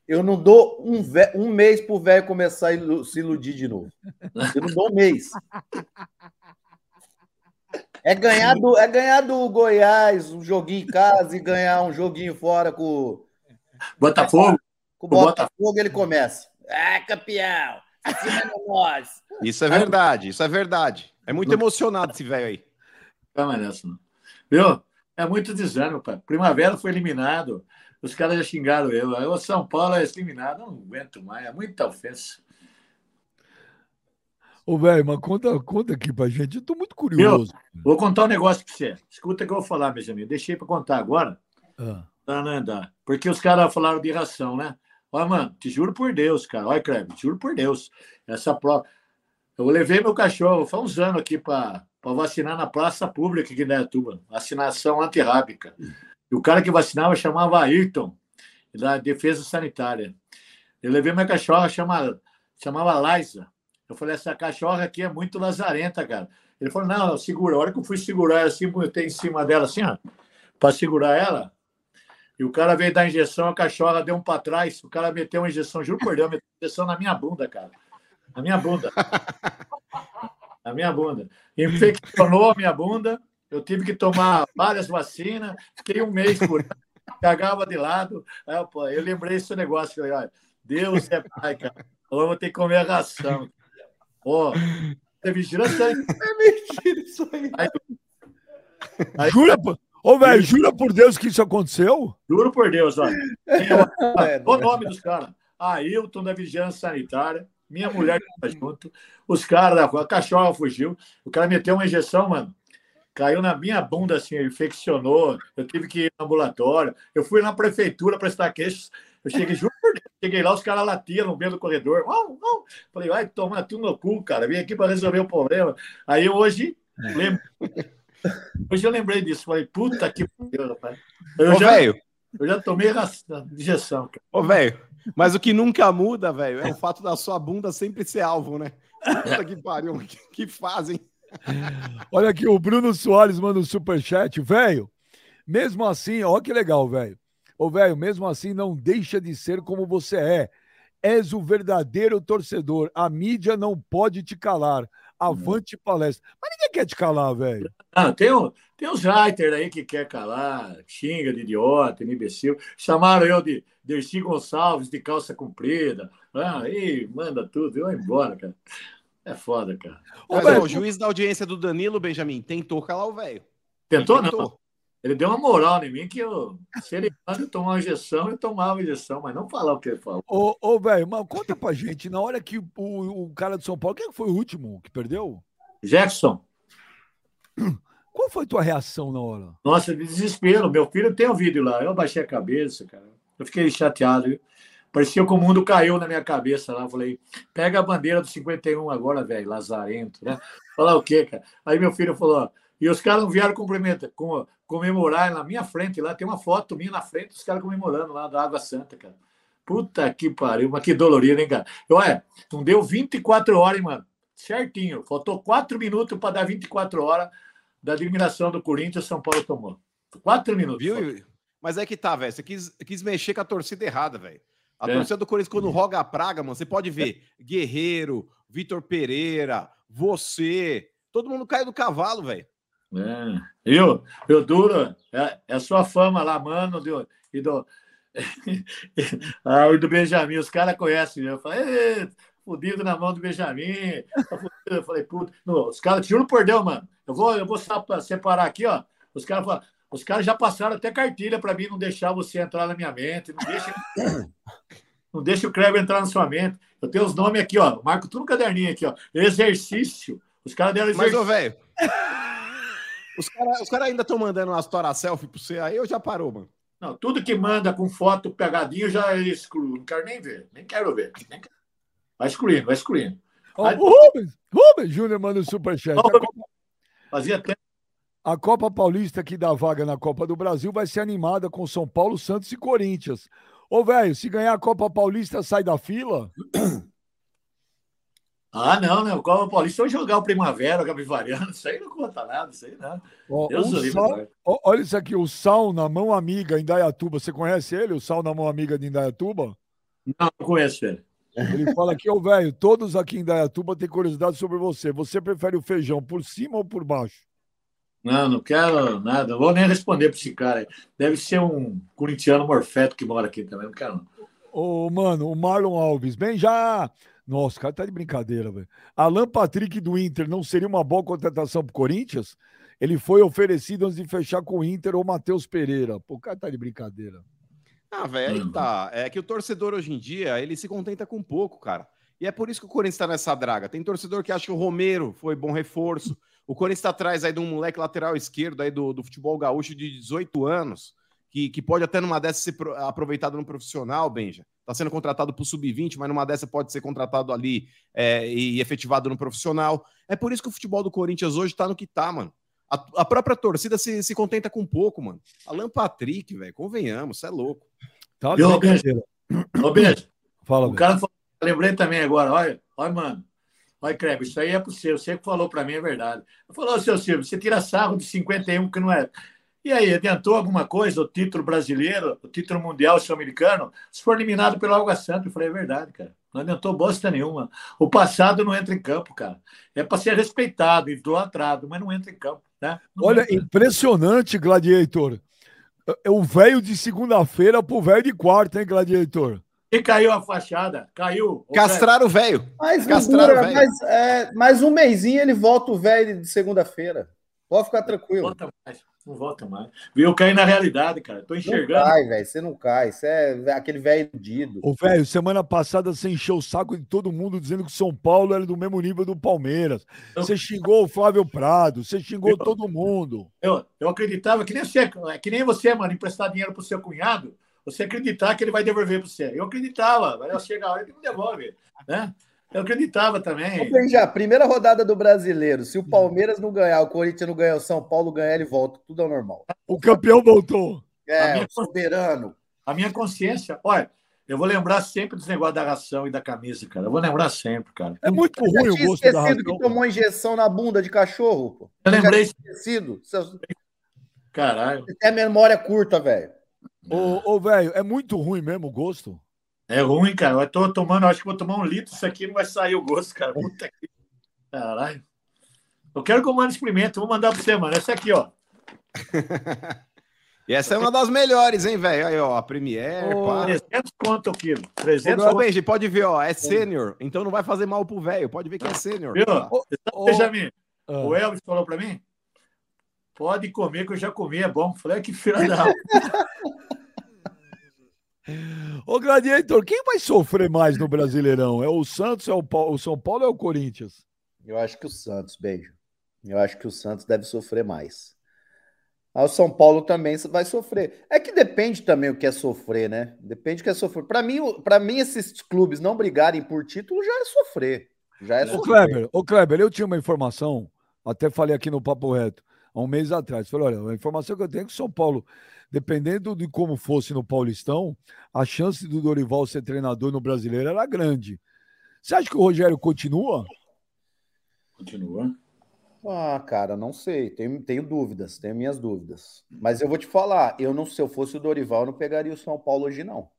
Eu não dou um, vé- um mês pro velho começar a ilu- se iludir de novo. Eu não dou um mês. É ganhar do, é ganhar do Goiás um joguinho em casa e ganhar um joguinho fora com, Botafogo. com o O Bota- Botafogo, ele começa. Ah, campeão! Acima de nós! Isso é verdade, isso é verdade. É muito emocionado esse velho aí. Calma nessa, não. Viu? É muito desânimo, pai. Primavera foi eliminado. Os caras já xingaram eu. O São Paulo é eliminado. Não aguento mais. É muita ofensa. Ô, velho, mas conta, conta aqui pra gente, eu tô muito curioso. Vou contar um negócio pra você. Escuta o que eu vou falar, meus amigos. Deixei pra contar agora. Ah, Tá, né, dá. Porque os caras falaram de ração, né? Olha, mano, te juro por Deus, cara. Olha, Kleber, te juro por Deus. Essa prova. Eu levei meu cachorro, faz uns anos aqui para vacinar na praça pública aqui em Dayatuba. Vacinação antirrábica. E o cara que vacinava chamava Ayrton, da Defesa Sanitária. Eu levei minha cachorra, chama, chamava Liza. Eu falei, essa cachorra aqui é muito lazarenta, cara. Ele falou, não, não, segura. A hora que eu fui segurar ela assim, botei em cima dela assim, ó, para segurar ela, e o cara veio dar injeção, a cachorra deu um para trás, o cara meteu uma injeção, juro por Deus, meteu uma injeção na minha bunda, cara. Na minha bunda. Na minha bunda. Infeccionou a minha bunda, eu tive que tomar várias vacinas, fiquei um mês por cagava de lado. Aí, pô, eu lembrei esse negócio, falei, olha, Deus é pai, cara. Agora eu vou ter que comer a ração. Ó, você vigilância. É mentira isso aí. Aí- Jura, por- ô, velho, jura por Deus que isso aconteceu? Juro por Deus, olha. Tem o- É, o nome dos caras. Ailton da Vigilância Sanitária, minha mulher que tá junto, os caras da a cachorra fugiu, o cara meteu uma injeção, mano. Caiu na minha bunda, assim, infeccionou. Eu tive que ir no ambulatório. Eu fui na prefeitura prestar queixas. Eu cheguei, juro cheguei lá, os caras latiam no meio do corredor. Uau, uau. Falei, vai tomar tudo no cu, cara. Vim aqui para resolver o problema. Aí hoje lembro. Hoje eu lembrei disso. Falei, puta que pariu, rapaz. Eu Ô, já, eu já tomei ração- injeção, cara. ô, velho. Mas o que nunca muda, velho, é o fato da sua bunda sempre ser alvo, né? Puta que pariu, que, que fazem. Olha aqui, o Bruno Soares manda um superchat. Velho, mesmo assim, ó que legal, velho. Ô, velho, mesmo assim, não deixa de ser como você é. És o verdadeiro torcedor. A mídia não pode te calar. Avante palestra. Mas ninguém quer te calar, velho. Ah, tem, um, tem uns writers aí que quer calar, xinga de idiota, de imbecil. Chamaram eu de Dercy Gonçalves de calça comprida. Ah, aí manda tudo, eu vou embora, cara. É foda, cara. Ô, Mas, velho, ó, o juiz da audiência do Danilo, Benjamin, tentou calar o velho. Tentou, não. Ele deu uma moral em mim que eu, se ele manda tomar uma injeção, eu tomava a injeção, mas não falar o que ele falou. Ô, ô, velho, mas conta pra gente, na hora que o, o cara de São Paulo, quem foi o último que perdeu? Jackson, Qual foi tua reação na hora? nossa, de desespero. Meu filho tem um vídeo lá. Eu baixei a cabeça, cara. Eu fiquei chateado. viu? Parecia que o mundo caiu na minha cabeça lá. Falei, pega a bandeira do 51 agora, velho, lazarento, né? Falar o quê, cara? Aí meu filho falou, e os caras não vieram cumprimentar, com, comemorar na minha frente lá, tem uma foto minha na frente, os caras comemorando lá da Água Santa, cara. Puta que pariu, mas que dolorido, hein, cara? Eu, é, não deu 24 horas, hein, mano? Certinho. Faltou 4 minutos para dar 24 horas da eliminação do Corinthians, São Paulo tomou. 4 minutos. Viu? Mas é que tá, velho. Você quis, quis mexer com a torcida errada, velho. A é. torcida do Corinthians, quando roga a praga, mano, você pode ver Guerreiro, Vitor Pereira, você. Todo mundo caiu do cavalo, velho. É. Eu, eu duro, é, é a sua fama lá, mano, do, e do, ah, o do Benjamin, os caras conhecem, né? eu falei, fudido na mão do Benjamin, tá eu falei, puta, não, os caras, juro por Deus, mano, eu vou, eu vou separar aqui, ó, os caras falam, os caras já passaram até cartilha para mim não deixar você entrar na minha mente, não deixa, não deixa o Kleber entrar na sua mente. Eu tenho os nomes aqui, ó, marco tudo no caderninho aqui, ó, exercício, os caras deram exercício. Mas, ô, velho, os caras os cara ainda estão mandando umas tora selfie para você aí, eu já parou, mano. Não, tudo que manda com foto pegadinho já excluo. Não quero nem ver, nem quero ver. Nem quero. Vai excluindo, vai excluindo. Oh, Aí... Rubens, Rubens Júnior manda o um superchat. Oh. Fazia tempo. A Copa Paulista que dá vaga na Copa do Brasil vai ser animada com São Paulo, Santos e Corinthians. Ô, velho, se ganhar a Copa Paulista, sai da fila? Ah, não, né? O Copa Paulista vai jogar o Primavera, o Capivariano, isso aí não conta nada, isso aí não. Ó, Deus o sal, ó, olha isso aqui, o Sal na Mão Amiga, em Dayatuba. Você conhece ele, o Sal na Mão Amiga de Indaiatuba? Não, não conheço ele. Ele fala aqui, ô velho, todos aqui em Dayatuba têm curiosidade sobre você. Você prefere o feijão por cima ou por baixo? Não, não quero nada. Não vou nem responder para esse cara. Deve ser um corintiano morfeto que mora aqui também. Não quero, não. Ô, mano, o Marlon Alves. Bem, já nossa, o cara tá de brincadeira, velho. Alan Patrick do Inter não seria uma boa contratação pro Corinthians? Ele foi oferecido antes de fechar com o Inter ou Matheus Pereira. Pô, o cara tá de brincadeira. Ah, velho, aí uhum. tá. É que o torcedor hoje em dia, ele se contenta com pouco, cara. E é por isso que o Corinthians tá nessa draga. Tem torcedor que acha que o Romero foi bom reforço. O Corinthians tá atrás aí de um moleque lateral esquerdo aí do, do futebol gaúcho de 18 anos que, que pode até numa dessa ser aproveitado no profissional, Benja. Está sendo contratado para o sub-20, mas numa dessa pode ser contratado ali é, e efetivado no profissional. É por isso que o futebol do Corinthians hoje está no que está, mano. A, a, própria torcida se, se contenta com pouco, mano. Alan Patrick, velho, convenhamos, você é louco. Tá Ô, Benja, Ô, Benja, Fala, o cara falou, lembrei também agora, olha, olha, mano. Olha, Kleber, isso aí é para você. Você que falou para mim, é verdade. Falou, seu Silvio, você tira sarro de 51, que não é. E aí, adiantou alguma coisa o título brasileiro, o título mundial sul-americano? Se for eliminado pelo Água Santa, eu falei, é verdade, cara. Não adiantou bosta nenhuma. O passado não entra em campo, cara. É para ser respeitado, idolatrado, mas não entra em campo. Né? Olha, entra. impressionante, Gladiator. É o velho de segunda-feira pro velho de quarta, hein, Gladiator? E caiu a fachada, caiu. Castraram o velho. Mais, Castraram o mais, é, mais um mêsinho ele volta o velho de segunda-feira. Pode ficar tranquilo. Volta mais. Não volta mais. Viu? Cair na realidade, cara. Tô enxergando. Não cai, velho. Você não cai. Você é aquele velho iludido. Ô, velho, semana passada você encheu o saco de todo mundo dizendo que São Paulo era do mesmo nível do Palmeiras. Você xingou o Flávio Prado, você xingou eu, todo mundo. Eu, eu acreditava que nem você, que nem você, mano, emprestar dinheiro pro seu cunhado, você acreditar que ele vai devolver para você. Eu acreditava, mas chega a hora que não devolve, né? Eu acreditava também. Bem, já, primeira rodada do brasileiro. Se o Palmeiras não ganhar, o Corinthians não ganhar, o São Paulo ganhar, ele volta. Tudo é normal. O campeão voltou. É, a minha, soberano. A minha consciência, olha, eu vou lembrar sempre dos negócios da ração e da camisa, cara. Eu vou lembrar sempre, cara. É muito eu ruim o gosto da ração. que tomou injeção na bunda de cachorro. Pô. Eu lembrei. Esquecido. Caralho. Você tem a memória curta, velho. Ô, ô velho, é muito ruim mesmo o gosto. É ruim, cara. Eu tô tomando, acho que vou tomar um litro, isso aqui não vai sair o gosto, cara. Puta que. Caralho. Eu quero que o mano experimente. Vou mandar pra você, mano. Essa aqui, ó. e essa é uma das melhores, hein, velho? Aí, ó, a Premiere. Oh, 300 conto o quilo. 300 Ô, Benji, pode ver, ó. É sênior. Então não vai fazer mal pro velho. Pode ver que é sênior. Viu? Oh, Benjamin, oh. o Elvis falou pra mim: pode comer, que eu já comi, é bom. Falei, que filha da. Ô, Gladiator, quem vai sofrer mais no Brasileirão? É o Santos, é o, Paulo, o São Paulo ou é o Corinthians? Eu acho que o Santos, beijo. Eu acho que o Santos deve sofrer mais. O São Paulo também vai sofrer. É que depende também o que é sofrer, né? Depende do que é sofrer. Para mim, para mim, esses clubes não brigarem por título já é sofrer. Já é Ô, sofrer. Kleber, ô Kleber, eu tinha uma informação, até falei aqui no Papo Reto, há um mês atrás. Falei, olha, a informação que eu tenho é que o São Paulo, dependendo de como fosse no Paulistão, a chance do Dorival ser treinador no brasileiro era grande. Você acha que o Rogério continua? Continua. Ah, cara, não sei. Tenho, tenho dúvidas, tenho minhas dúvidas. Mas eu vou te falar, eu não, se eu fosse o Dorival, eu não pegaria o São Paulo hoje, não.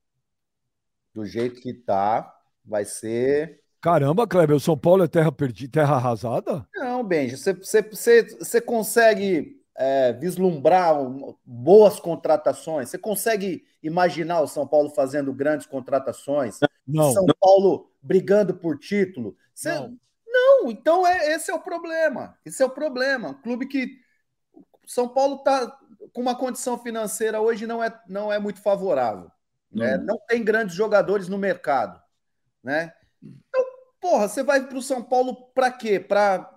Do jeito que tá, vai ser. Caramba, Kleber, o São Paulo é terra perdida, terra arrasada? Não, Benji, você, você, você, você consegue é, vislumbrar um- boas contratações? Você consegue imaginar o São Paulo fazendo grandes contratações? Não. São Paulo brigando por título? Você- Não. Não, então é, esse é o problema. Esse é o problema. Um clube que. São Paulo está com uma condição financeira hoje não é, não é muito favorável. né? Não tem grandes jogadores no mercado. Né? Então, porra, você vai para o São Paulo para quê? Pra...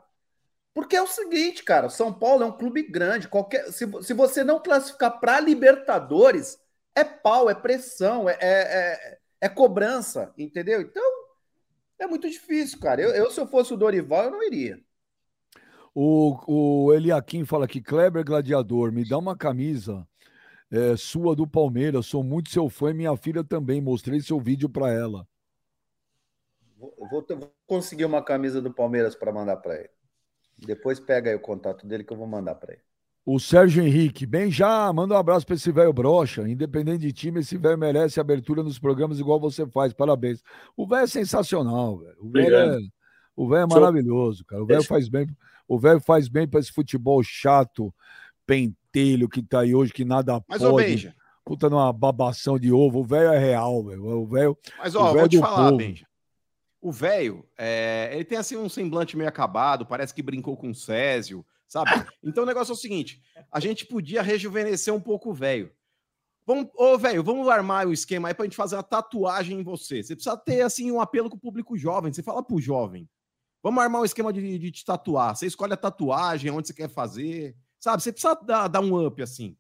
Porque é o seguinte, cara, São Paulo é um clube grande. Qualquer... se, se você não classificar para Libertadores, é pau, é pressão, é, é, é- é cobrança, entendeu? Então, é muito difícil, cara. Eu, eu, se eu fosse o Dorival, eu não iria. O, o Eliakim fala aqui, Kleber Gladiador, me dá uma camisa é, sua do Palmeiras, sou muito seu fã e minha filha também, mostrei seu vídeo para ela. Vou, vou ter- vou conseguir uma camisa do Palmeiras para mandar para ele. Depois pega aí o contato dele que eu vou mandar para ele. O Sérgio Henrique, bem já, manda um abraço para esse velho brocha. Independente de time, esse velho merece abertura nos programas igual você faz. Parabéns. O velho é sensacional, velho. O velho é, o é maravilhoso, cara. O velho faz bem. O velho faz bem para esse futebol chato, pentelho que tá aí hoje, que nada Mas, pode. Benja, Puta numa babação de ovo. O velho é real, velho. O velho. mas O ó, vou te falar, povo. Benja. O velho, é, ele tem assim um semblante meio acabado, parece que brincou com o Césio, sabe? Então o negócio é o seguinte: a gente podia rejuvenescer um pouco o velho. Vamos, ô, velho, vamos armar o esquema aí pra gente fazer uma tatuagem em você. Você precisa ter, assim, um apelo com o público jovem. Você fala pro jovem. Vamos armar um esquema de, de tatuar. Você escolhe a tatuagem, onde você quer fazer. Sabe? Você precisa dar, dar um up, assim.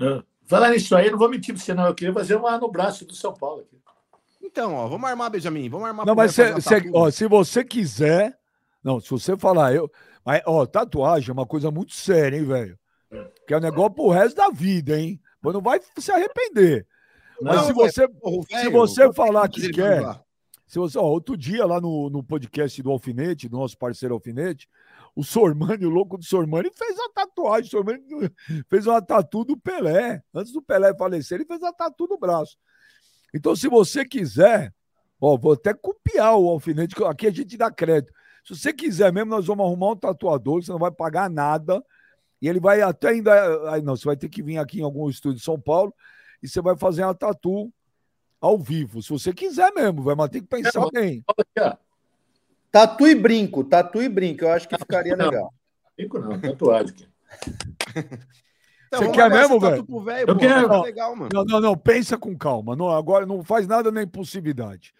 Ah, Falar nisso aí, não vou mentir para você, não. Eu queria fazer uma no braço do São Paulo aqui. Então, ó, vamos armar, Benjamin. Vamos armar Não, mas cê- uma cê- ó, se você quiser. Não, se você falar, eu. Mas, ó, tatuagem é uma coisa muito séria, hein, velho? Que é um negócio pro resto da vida, hein? Mas não vai se arrepender. Mas Não, se velho, você, Porra, se você falar que quer, se você, ó, outro dia lá no, no podcast do Alfinete, do nosso parceiro Alfinete, o Sormani, o louco do Sormani, fez a tatuagem. O Sormani fez uma tatu do Pelé. Antes do Pelé falecer, ele fez a tatu no braço. Então, se você quiser, ó, vou até copiar o Alfinete, que aqui a gente dá crédito. Se você quiser mesmo, nós vamos arrumar um tatuador, você não vai pagar nada. E ele vai até ainda. Aí não, você vai ter que vir aqui em algum estúdio de São Paulo e você vai fazer uma tatu ao vivo. Se você quiser mesmo, vai, mas tem que pensar É, bem. Tatu e brinco, tatu e brinco, eu acho que ficaria Não. legal. Fico não, tatuagem aqui. Então, Você quer mesmo, velho? Eu pô, quero. ficar legal, mano. Não, não, não, pensa com calma. Não, agora não faz nada na impulsividade.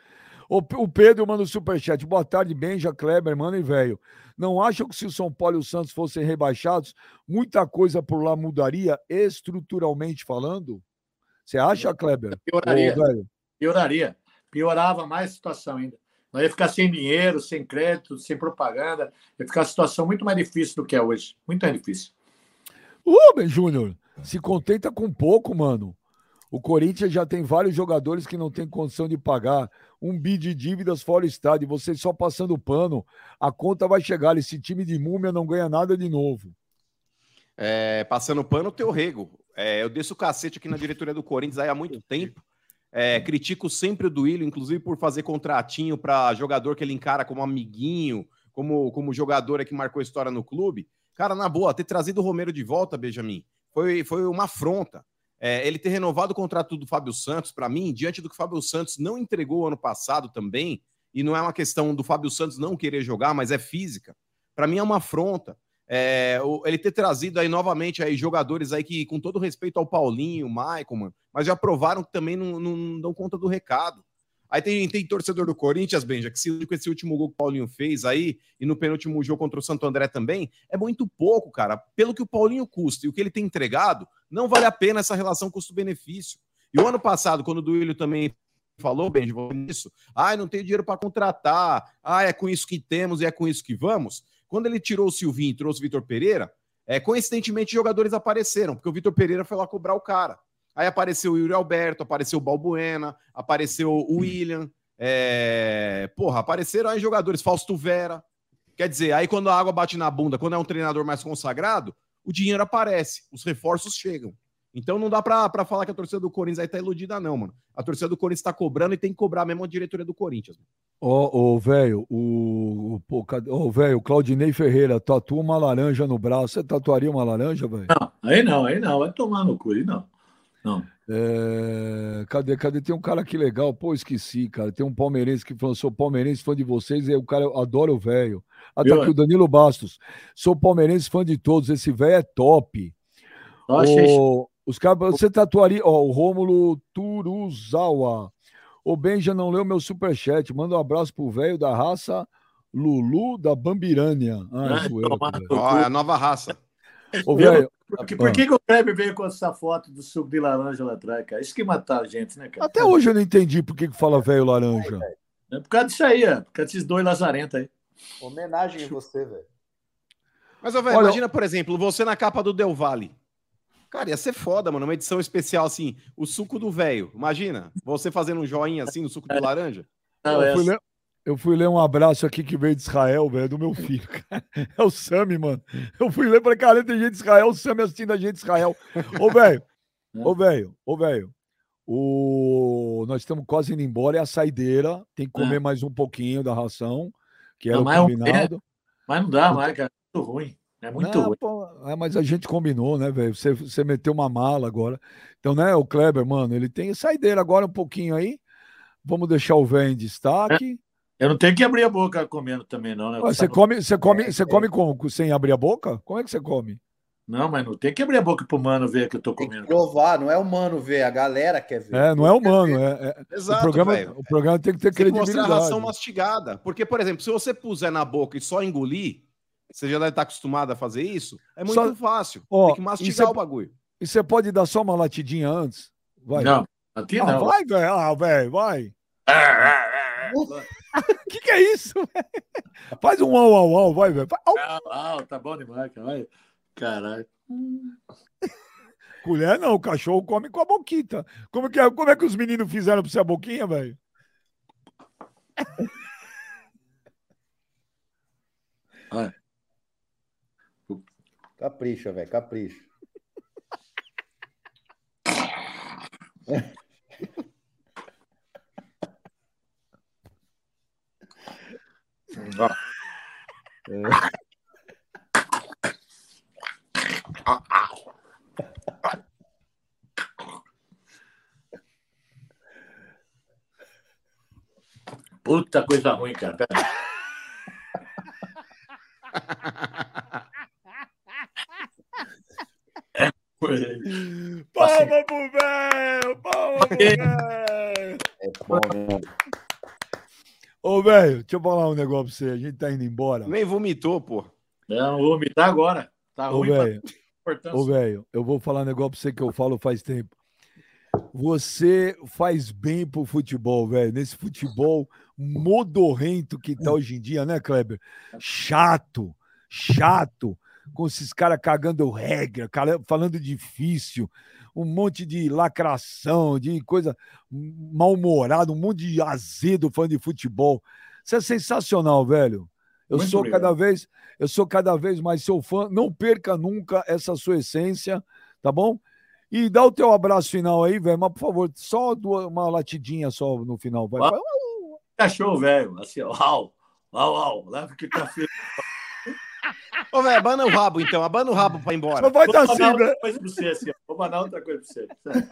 O, o Pedro manda o superchat. Boa tarde, Benja, Kleber, mano e velho. Não acham que se o São Paulo e o Santos fossem rebaixados, muita coisa por lá mudaria estruturalmente falando? Você acha, Kleber? Pioraria. Ô, velho? Pioraria. Piorava mais a situação ainda. Nós ia ficar sem dinheiro, sem crédito, sem propaganda. Ia ficar a situação muito mais difícil do que é hoje. Muito mais difícil. Rubem Júnior, se contenta com pouco, mano. O Corinthians já tem vários jogadores que não tem condição de pagar. Um bi de dívidas fora o estádio. Você só passando pano, a conta vai chegar. Esse time de múmia não ganha nada de novo. É, passando pano, teu rego. É, eu desço o cacete aqui na diretoria do Corinthians há muito tempo. É, critico sempre o Duílio, inclusive por fazer contratinho para jogador que ele encara como amiguinho, como, como jogador é que marcou história no clube. Cara, na boa, ter trazido o Romero de volta, Benjamin, foi, foi uma afronta. É, ele ter renovado o contrato do Fábio Santos, para mim, diante do que o Fábio Santos não entregou ano passado também, e não é uma questão do Fábio Santos não querer jogar, mas é física. Para mim é uma afronta. É, ele ter trazido aí novamente aí jogadores aí que, com todo respeito ao Paulinho, o Michael, mano, mas já provaram que também não, não dão conta do recado. Aí tem, tem torcedor do Corinthians, Benja, que se com esse último gol que o Paulinho fez aí, e no penúltimo jogo contra o Santo André também, é muito pouco, cara. Pelo que o Paulinho custa e o que ele tem entregado, não vale a pena essa relação custo-benefício. E o ano passado, quando o Duílio também falou, Benja, isso, ah, não tenho dinheiro para contratar, ah, é com isso que temos e é com isso que vamos. Quando ele tirou o Silvinho e trouxe o Vitor Pereira, é, coincidentemente jogadores apareceram, porque o Vitor Pereira foi lá cobrar o cara. Aí apareceu o Yuri Alberto, apareceu o Balbuena, apareceu o William. É... Porra, apareceram aí jogadores, Fausto Vera. Quer dizer, aí quando a água bate na bunda, quando é um treinador mais consagrado, o dinheiro aparece, os reforços chegam. Então não dá pra, falar que a torcida do Corinthians aí tá iludida, não, mano. A torcida do Corinthians tá cobrando e tem que cobrar mesmo a diretoria do Corinthians. Ô, velho, o. Ô, velho, o Claudinei Ferreira tatua uma laranja no braço. Você tatuaria uma laranja, velho? Não, aí não, aí não. Vai tomar no cu, aí não. Não. É... Cadê? Cadê? Tem um cara aqui legal. Pô, esqueci, cara. Tem um palmeirense que falou: sou palmeirense, fã de vocês. E o cara adora o velho. Ah, tá aqui o Danilo Bastos. Sou palmeirense, fã de todos. Esse velho é top. o... Os caras, você tatuaria. Ó, o Rômulo Turuzawa. O Benja não leu meu superchat. Manda um abraço pro velho da raça Lulu da Bambirânia. Ah, é, eu, Ó, é a nova raça. Ô, velho, por, que, por que, que o Kleber veio com essa foto do suco de laranja lá atrás, cara? Isso que matar a gente, né, cara? Até hoje eu não entendi por que, que fala velho laranja. É por causa disso aí, é. Por causa desses dois lazarentos aí. Homenagem a você, velho. Mas, velho, imagina, por exemplo, você na capa do Del Valle. Cara, ia ser foda, mano. Uma edição especial assim, o suco do velho. Imagina, você fazendo um joinha assim no suco de laranja. Não, eu, fui ler, eu, fui ler, um abraço aqui que veio de Israel, velho, do meu filho. É o Sami, mano. Eu fui ler para cara, tem gente de Israel, o Sami assistindo a gente de Israel. Ô, velho, ô, velho, ô, velho. O... Nós estamos quase indo embora, é a saideira. Tem que comer é. mais um pouquinho da ração, que era não, o combinado. Mas não dá mais, cara. É muito ruim. É muito não, ruim. Pô, é, mas a gente combinou, né, velho? Você, você meteu uma mala agora. Então, né, o Kleber, mano, ele tem saideira agora um pouquinho aí. Vamos deixar o velho em destaque. É, eu não tenho que abrir a boca comendo também, não, né? Você come, você come, você come com, sem abrir a boca? Como é que você come? Não, mas não tem que abrir a boca pro mano ver que eu tô comendo. provar, não é o mano ver, a galera quer ver. É, não é o mano. É, é, Exato, o, programa, o programa tem que ter tem credibilidade. Tem que mostrar a ração mastigada. Porque, por exemplo, se você puser na boca e só engolir, você já deve estar acostumado a fazer isso. É muito só... fácil. Ó, Tem que mastigar o bagulho. E você pode dar só uma latidinha antes? Vai. Não, aqui ah, não. Vai, velho. Ah, velho, vai. O que, que é isso? Faz um au, au, au, vai, velho. Au, au, tá bom demais, cara. Vai. Caralho. Colher não, o cachorro come com a boquita. Como, que é, como é que os meninos fizeram pra você a boquinha, velho? Capricha, velho, capricha. Puta coisa ruim, cara. Palma pro velho! Palma pro velho! É bom, né? Ô, velho, deixa eu falar um negócio pra você. A gente tá indo embora. Nem vomitou, pô. Não, vou vomitar agora. Tá Ô, ruim. Véio, pra... Ô, velho, eu vou falar um negócio pra você que eu falo faz tempo. Você faz bem pro futebol, velho. Nesse futebol modorrento que tá hoje em dia, né, Kleber? Chato, chato com esses caras cagando regra, falando difícil, um monte de lacração, de coisa mal-humorada, um monte de azedo fã de futebol. Isso é sensacional, velho. Eu Muito sou obrigado. cada vez, eu sou cada vez mais seu fã. Não perca nunca essa sua essência, tá bom? E dá o teu abraço final aí, velho. Mas por favor, só uma latidinha só no final, vai. Cachorro, velho. Assim. Uau, uau, uau. Leva que café. Ô, velho, abana o rabo, então. Abana o rabo pra ir embora. Só vai estar assim, né? Coisa pra você, assim, Vou mandar outra coisa pra você.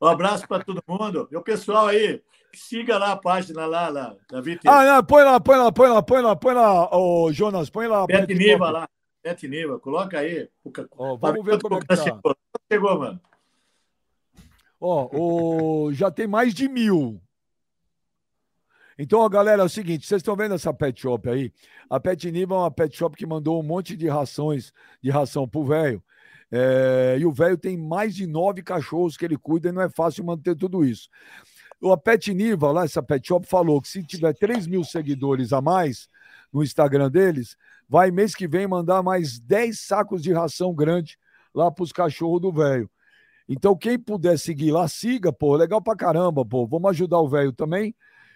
Um abraço para todo mundo. E o pessoal aí, siga lá a página lá, lá da VT. Ah, não, põe lá, põe lá, põe lá, põe lá, põe lá, ô, Jonas, põe lá. Bete Niva lá. Bete Niva, coloca aí. Ó, vamos ver como é que tá. Chegou, chegou mano. Ó, o... já tem mais de mil. Então, galera, é o seguinte, vocês estão vendo essa pet shop aí? A Pet Niva é uma pet shop que mandou um monte de rações, de ração pro velho. É, e o velho tem mais de nove cachorros que ele cuida e não é fácil manter tudo isso. A Pet Niva, lá, essa pet shop, falou que se tiver 3 mil seguidores a mais no Instagram deles, vai mês que vem mandar mais 10 sacos de ração grande lá pros cachorros do velho. Então, quem puder seguir lá, siga, pô. Legal pra caramba, pô. Vamos ajudar o velho também.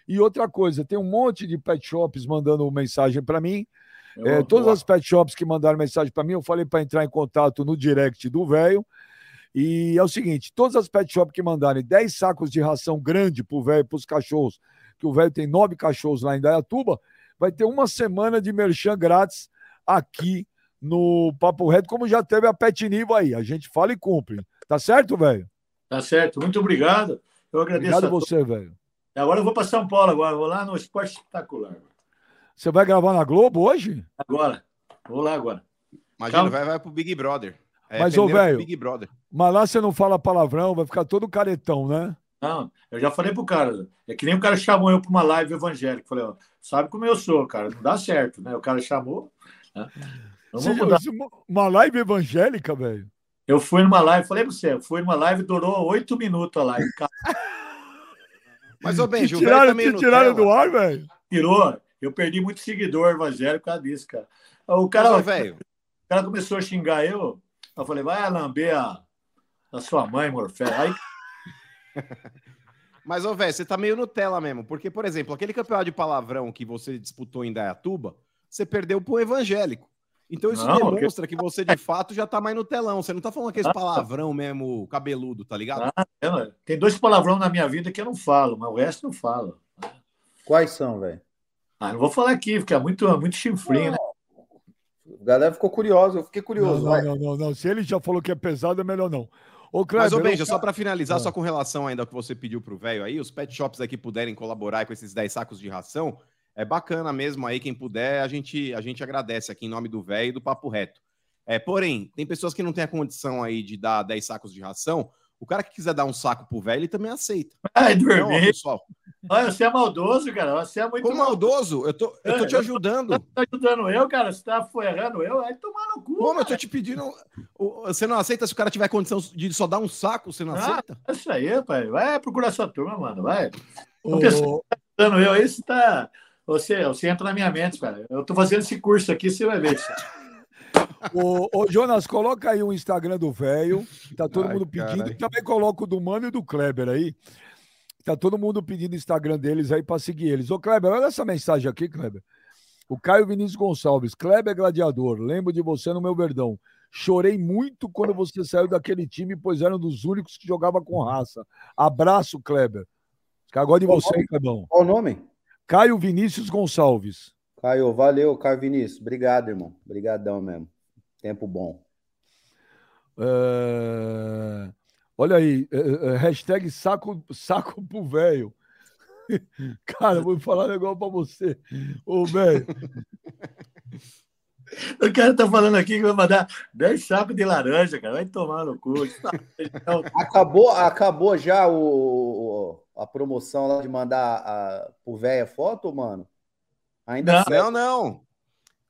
E outra coisa, tem um monte de pet shops mandando mensagem para mim. É, todas as pet shops que mandaram mensagem para mim, eu falei para entrar em contato no direct do velho. E é o seguinte: todas as pet shops que mandarem 10 sacos de ração grande pro velho, pros cachorros, que o velho tem nove cachorros lá em Dayatuba, vai ter uma semana de merchan grátis aqui no Papo Reto, como já teve a Pet Niva aí. A gente fala e cumpre. Tá certo, velho? Tá certo. Muito obrigado. Eu agradeço. Obrigado a você, velho. Agora eu vou para São Paulo agora. Vou lá no Esporte Espetacular. Você vai gravar na Globo hoje? Agora. Vou lá agora. Imagina, Calma. vai, vai pro Big Brother. É, Mas, ô, velho, Big Brother. Mas lá você não fala palavrão, vai ficar todo caretão, né? Não, eu já falei pro cara. É que nem o cara chamou eu para uma live evangélica. Falei, ó, sabe como eu sou, cara. Não dá certo, né? O cara chamou. Né? Você- uma live evangélica, velho. Eu fui numa live, falei para você, eu fui numa live, durou oito minutos a live. Cara, Mas, ô, Te Benji, o velho tiraram, também te tiraram do ar, velho. tirou. Eu perdi muito seguidor evangélico por causa disso, cara. O Mas, cara, velho, o cara começou a xingar eu. Eu falei, vai lamber a, a sua mãe, Morfé. Aí Mas, ô, velho, você tá meio Nutella mesmo. Porque, por exemplo, aquele campeonato de palavrão que você disputou em Dayatuba, você perdeu pro evangélico. Então isso Não, demonstra que você, de fato, já tá mais no telão. Você não tá falando aquele Ah. palavrão mesmo cabeludo, tá ligado? Ah, é, tem dois palavrão na minha vida que eu não falo, mas o resto não falo. Quais são, velho? Ah, não vou falar aqui, porque é muito, muito chifrinho, né? A galera ficou curiosa, eu fiquei curioso. não, não, não, não. Se ele já falou que é pesado, é melhor não. Ô, Mas, ô, Benja, eu- só pra finalizar, Ah. só com relação ainda ao que você pediu pro velho aí, os pet shops aqui puderem colaborar com esses 10 sacos de ração, é bacana mesmo aí, quem puder, a gente, a gente agradece aqui em nome do velho e do Papo Reto. É, porém, tem pessoas que não têm a condição aí de dar 10 sacos de ração, o cara que quiser dar um saco pro velho, ele também aceita. Ai, Então, ó, dormir. pessoal, Olha, você é maldoso, cara. Você é muito como maldoso, eu tô, eu tô te ajudando. Você tá ajudando eu, cara. Você tá ferrando eu. Vai tomar no cu. Como eu tô te pedindo. o- Você não aceita se o cara tiver condição de só dar um saco, você não Ah, aceita? É isso aí, pai. Vai procurar sua turma, mano. Vai. Ô, pessoal- Ajudando eu aí, você tá. Você, você entra na minha mente, cara. Eu tô fazendo esse curso aqui, você vai ver. isso. ô, ô, Jonas, coloca aí o Instagram do velho. Tá todo Ai, mundo pedindo. caralho. E também coloca o do Mano e do Kleber aí. Tá todo mundo pedindo o Instagram deles aí pra seguir eles. Ô, Kleber, olha essa mensagem aqui, Kleber. O Caio Vinícius Gonçalves. Kleber Gladiador. Lembro de você no meu verdão. Chorei muito quando você saiu daquele time, pois era um dos únicos que jogava com raça. Abraço, Kleber. Agora de você, hein, Clebão. Qual o nome? Caio Vinícius Gonçalves. Caio, valeu, Caio Vinícius. Obrigado, irmão. Obrigadão mesmo. Tempo bom. É, Olha aí, é, é, hashtag saco, saco pro velho. Cara, eu vou falar um negócio pra você. Ô, velho, O cara tá falando aqui que vai mandar 10 sacos de laranja, cara. Vai tomar no cu. Acabou, acabou já o- a promoção lá de mandar a, pro véia foto, mano? Ainda Não. Não, não.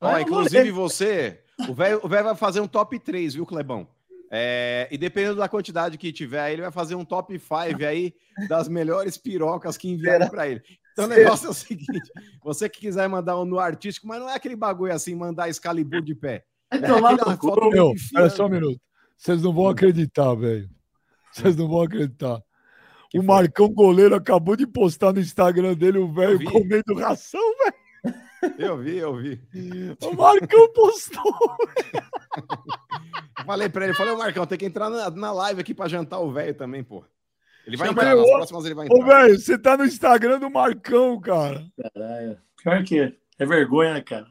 Ó, Ah, inclusive você, o velho o velho vai fazer um top 3, viu, Clebão? É, e dependendo da quantidade que tiver, aí, ele vai fazer um top 5 aí das melhores pirocas que enviaram para ele. Então o negócio é o seguinte: você que quiser mandar um no artístico, mas não é aquele bagulho assim, mandar Excalibur de pé. Cu. foto meu, só um minuto. Vocês não vão acreditar, velho. Vocês não vão acreditar. Que o foi? Marcão Goleiro acabou de postar no Instagram dele o velho comendo ração, Eu vi, eu vi. velho. O Marcão postou. Falei pra ele, falei, ô Marcão, tem que entrar na, na live aqui pra jantar o velho também, pô. Ele vai Chama entrar, nas ô. próximas ele vai Ô, entrar. velho, você tá no Instagram do Marcão, cara. Caralho. Pior que é vergonha, né, cara?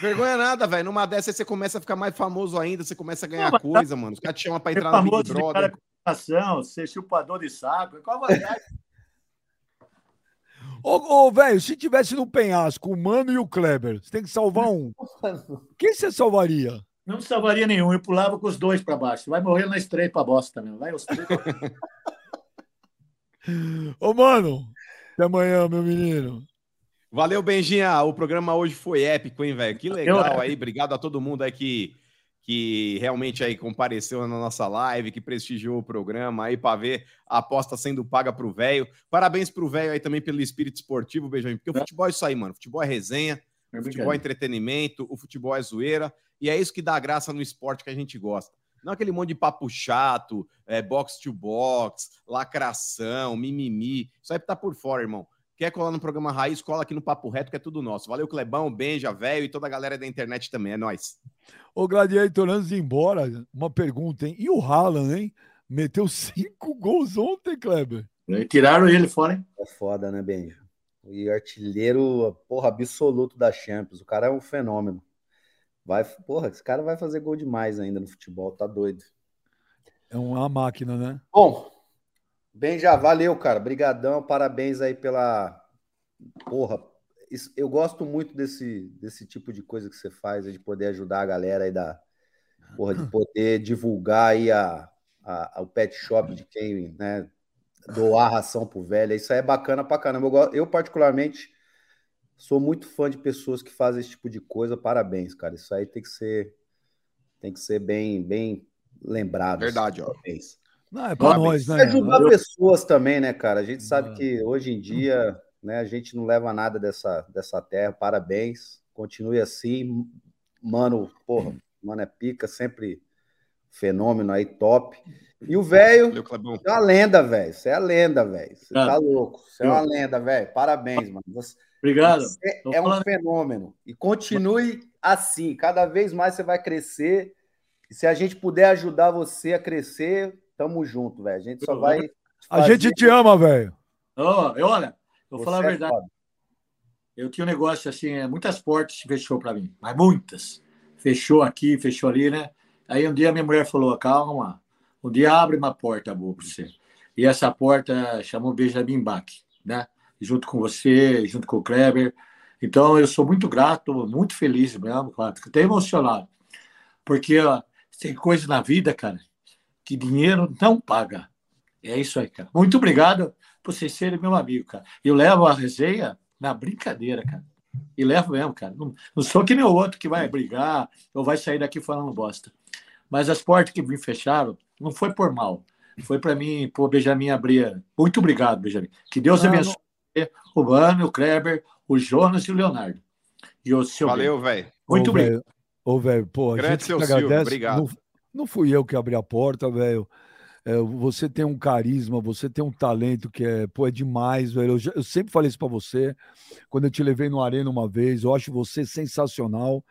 Vergonha nada, velho. Numa dessas aí você começa a ficar mais famoso ainda, você começa a ganhar Não, coisa, mano. Os caras te chamam pra Ser entrar no Big cara Brother. com ação, ser chupador de saco. Qual a vantagem? Ô, ô, velho, se tivesse no penhasco o Mano e o Kleber, você tem que salvar um. Quem você salvaria? Não salvaria nenhum. Eu pulava com os dois para baixo. Vai morrer nas três para bosta também. Vai os três. Ô, mano, Até amanhã, meu menino. Valeu, Benjinha. O programa hoje foi épico, hein, velho? Que legal aí. Obrigado a todo mundo aí que, que realmente aí compareceu na nossa live, que prestigiou o programa aí para ver a aposta sendo paga pro velho. Parabéns pro velho aí também pelo espírito esportivo, Benjamin, porque o futebol é isso aí, mano. Futebol é resenha, o futebol é entretenimento, o futebol é zoeira, e é isso que dá graça no esporte que a gente gosta. Não aquele monte de papo chato, é, box to box, lacração, mimimi. Isso aí tá por fora, irmão. Quer colar no programa Raiz, cola aqui no Papo Reto, que é tudo nosso. Valeu, Clebão, Benja, velho e toda a galera da internet também. É nóis. Ô, Gladiator, antes de ir embora, uma pergunta, hein? E o Haaland, hein? Meteu cinco gols ontem, Kleber. E tiraram ele fora, hein? É foda, né, Benja? E artilheiro, porra, absoluto da Champions. O cara é um fenômeno. Vai, porra, esse cara vai fazer gol demais ainda no futebol, tá doido. É uma máquina, né? Bom, bem já, valeu, cara. Brigadão, parabéns aí pela porra. Isso, eu gosto muito desse, desse tipo de coisa que você faz, de poder ajudar a galera aí da porra, de poder divulgar aí a, a, a, o pet shop de quem, né, doar ração pro velho. Isso aí é bacana pra caramba. Eu, eu particularmente sou muito fã de pessoas que fazem esse tipo de coisa. Parabéns, cara. Isso aí tem que ser tem que ser bem bem lembrado. Verdade, ó. Parabéns. Não, é pra nós, né? Ajudar eu... pessoas também, né, cara? A gente sabe que hoje em dia, né, a gente não leva nada dessa, dessa terra. Parabéns. Continue assim. Mano, porra, mano é pica, sempre fenômeno aí, top. E o velho é uma lenda, velho. Você é a lenda, velho. Você tá louco. Você é uma lenda, velho. Parabéns, mano. Você, Obrigado. Você é um fenômeno. E continue assim. Cada vez mais você vai crescer. E se a gente puder ajudar você a crescer, tamo junto, velho. A gente só vai. A gente te ama, velho. Oh, eu, olha, eu vou falar a é verdade. É eu tinha um negócio assim, é, muitas portas fechou para mim, mas muitas. Fechou aqui, fechou ali, né? Aí um dia minha mulher falou: calma, um dia abre uma porta boa para você. E essa porta chamou Benjamin Bach, né? Junto com você, junto com o Kleber. Então eu sou muito grato, muito feliz mesmo, claro, até emocionado. Porque ó, tem coisa na vida, cara, que dinheiro não paga. É isso aí, cara. Muito obrigado por vocês serem meu amigo, cara. Eu levo a resenha na brincadeira, cara. E levo mesmo, cara. Não, não sou que nem o outro que vai brigar ou vai sair daqui falando bosta. Mas as portas que me fecharam não foi por mal. Foi para mim, pô, Benjamin abrir. Muito obrigado, Benjamin. Que Deus não, abençoe não... o Mano, o Kleber, o Jonas e o Leonardo. E o seu Valeu, velho. Muito obrigado. Ô, velho, pô, a Grande gente seu agradece. Silvio, obrigado. Não, não fui eu que abri a porta, velho. É, você tem um carisma, você tem um talento que é, pô, é demais, velho. Eu, eu sempre falei isso para você, quando eu te levei no Arena uma vez, eu acho você sensacional.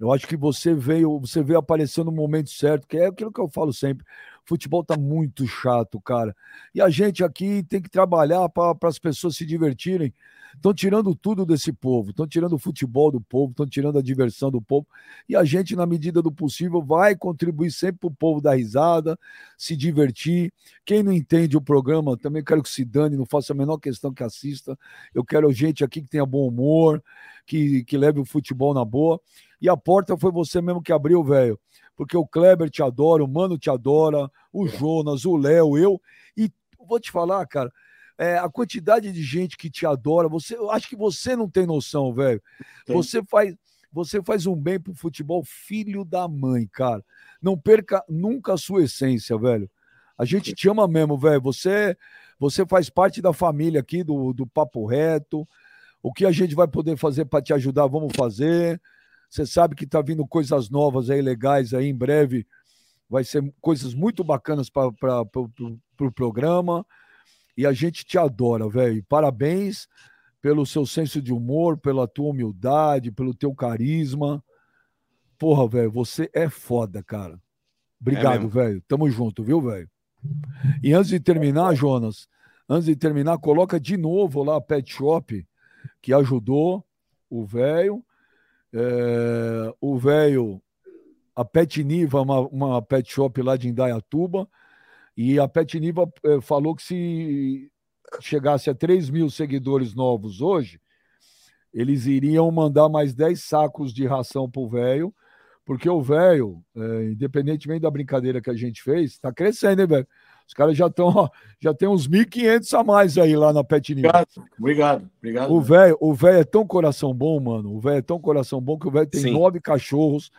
Eu acho que você veio, você veio aparecer no momento certo, que é aquilo que eu falo sempre. Futebol tá muito chato, cara. E a gente aqui tem que trabalhar para as pessoas se divertirem. Estão tirando tudo desse povo, estão tirando o futebol do povo, estão tirando a diversão do povo. E a gente, na medida do possível, vai contribuir sempre para o povo dar risada, se divertir. Quem não entende o programa, também quero que se dane, não faça a menor questão que assista. Eu quero gente aqui que tenha bom humor, que, que leve o futebol na boa. E a porta foi você mesmo que abriu, velho. Porque o Kleber te adora, o Mano te adora, o Jonas, o Léo, eu. E vou te falar, cara, é, a quantidade de gente que te adora, você, eu acho que você não tem noção, velho. Você faz, você faz um bem pro futebol, filho da mãe, cara. Não perca nunca a sua essência, velho. A gente te ama mesmo, velho. Você, você faz parte da família aqui do, do Papo Reto. O que a gente vai poder fazer para te ajudar, vamos fazer. Você sabe que tá vindo coisas novas aí, legais aí em breve. Vai ser coisas muito bacanas para o pro, pro programa. E a gente te adora, velho. Parabéns pelo seu senso de humor, pela tua humildade, pelo teu carisma. Porra, velho, você é foda, cara. Obrigado, é velho. Tamo junto, viu, velho? E antes de terminar, Jonas, antes de terminar, coloca de novo lá a Pet Shop, que ajudou o velho. É, o velho, a Pet Niva, uma, uma pet shop lá de Indaiatuba, e a Pet Niva é, falou que se chegasse a 3 mil seguidores novos hoje, eles iriam mandar mais 10 sacos de ração pro velho, porque o velho, é, independentemente da brincadeira que a gente fez, está crescendo, hein, velho? Os caras já estão, já tem uns 1.500 a mais aí lá na Pet News. Obrigado, obrigado. obrigado O velho, o velho é tão coração bom, mano. O velho é tão coração bom que o velho tem Sim. nove cachorros.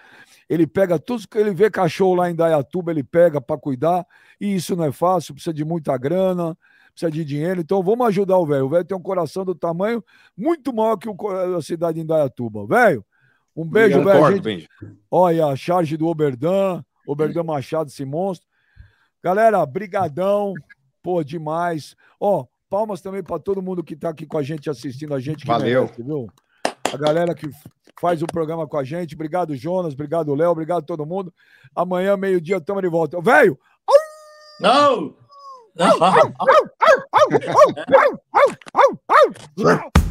Ele pega tudo que ele vê cachorro lá em Dayatuba, ele pega para cuidar. E isso não é fácil, precisa de muita grana, precisa de dinheiro. Então vamos ajudar o velho. O velho tem um coração do tamanho muito maior que o a cidade de Indaiatuba. Velho, um beijo, velho. Gente-. Olha, a charge do Oberdan, Oberdan Machado, esse monstro. Galera, brigadão. Pô, demais. Ó, palmas também para todo mundo que tá aqui com a gente, assistindo a gente. Valeu. merece, viu? A galera que faz o programa com a gente. Obrigado, Jonas. Obrigado, Léo. Obrigado todo mundo. Amanhã, meio-dia, estamos de volta. Velho, Não! Não!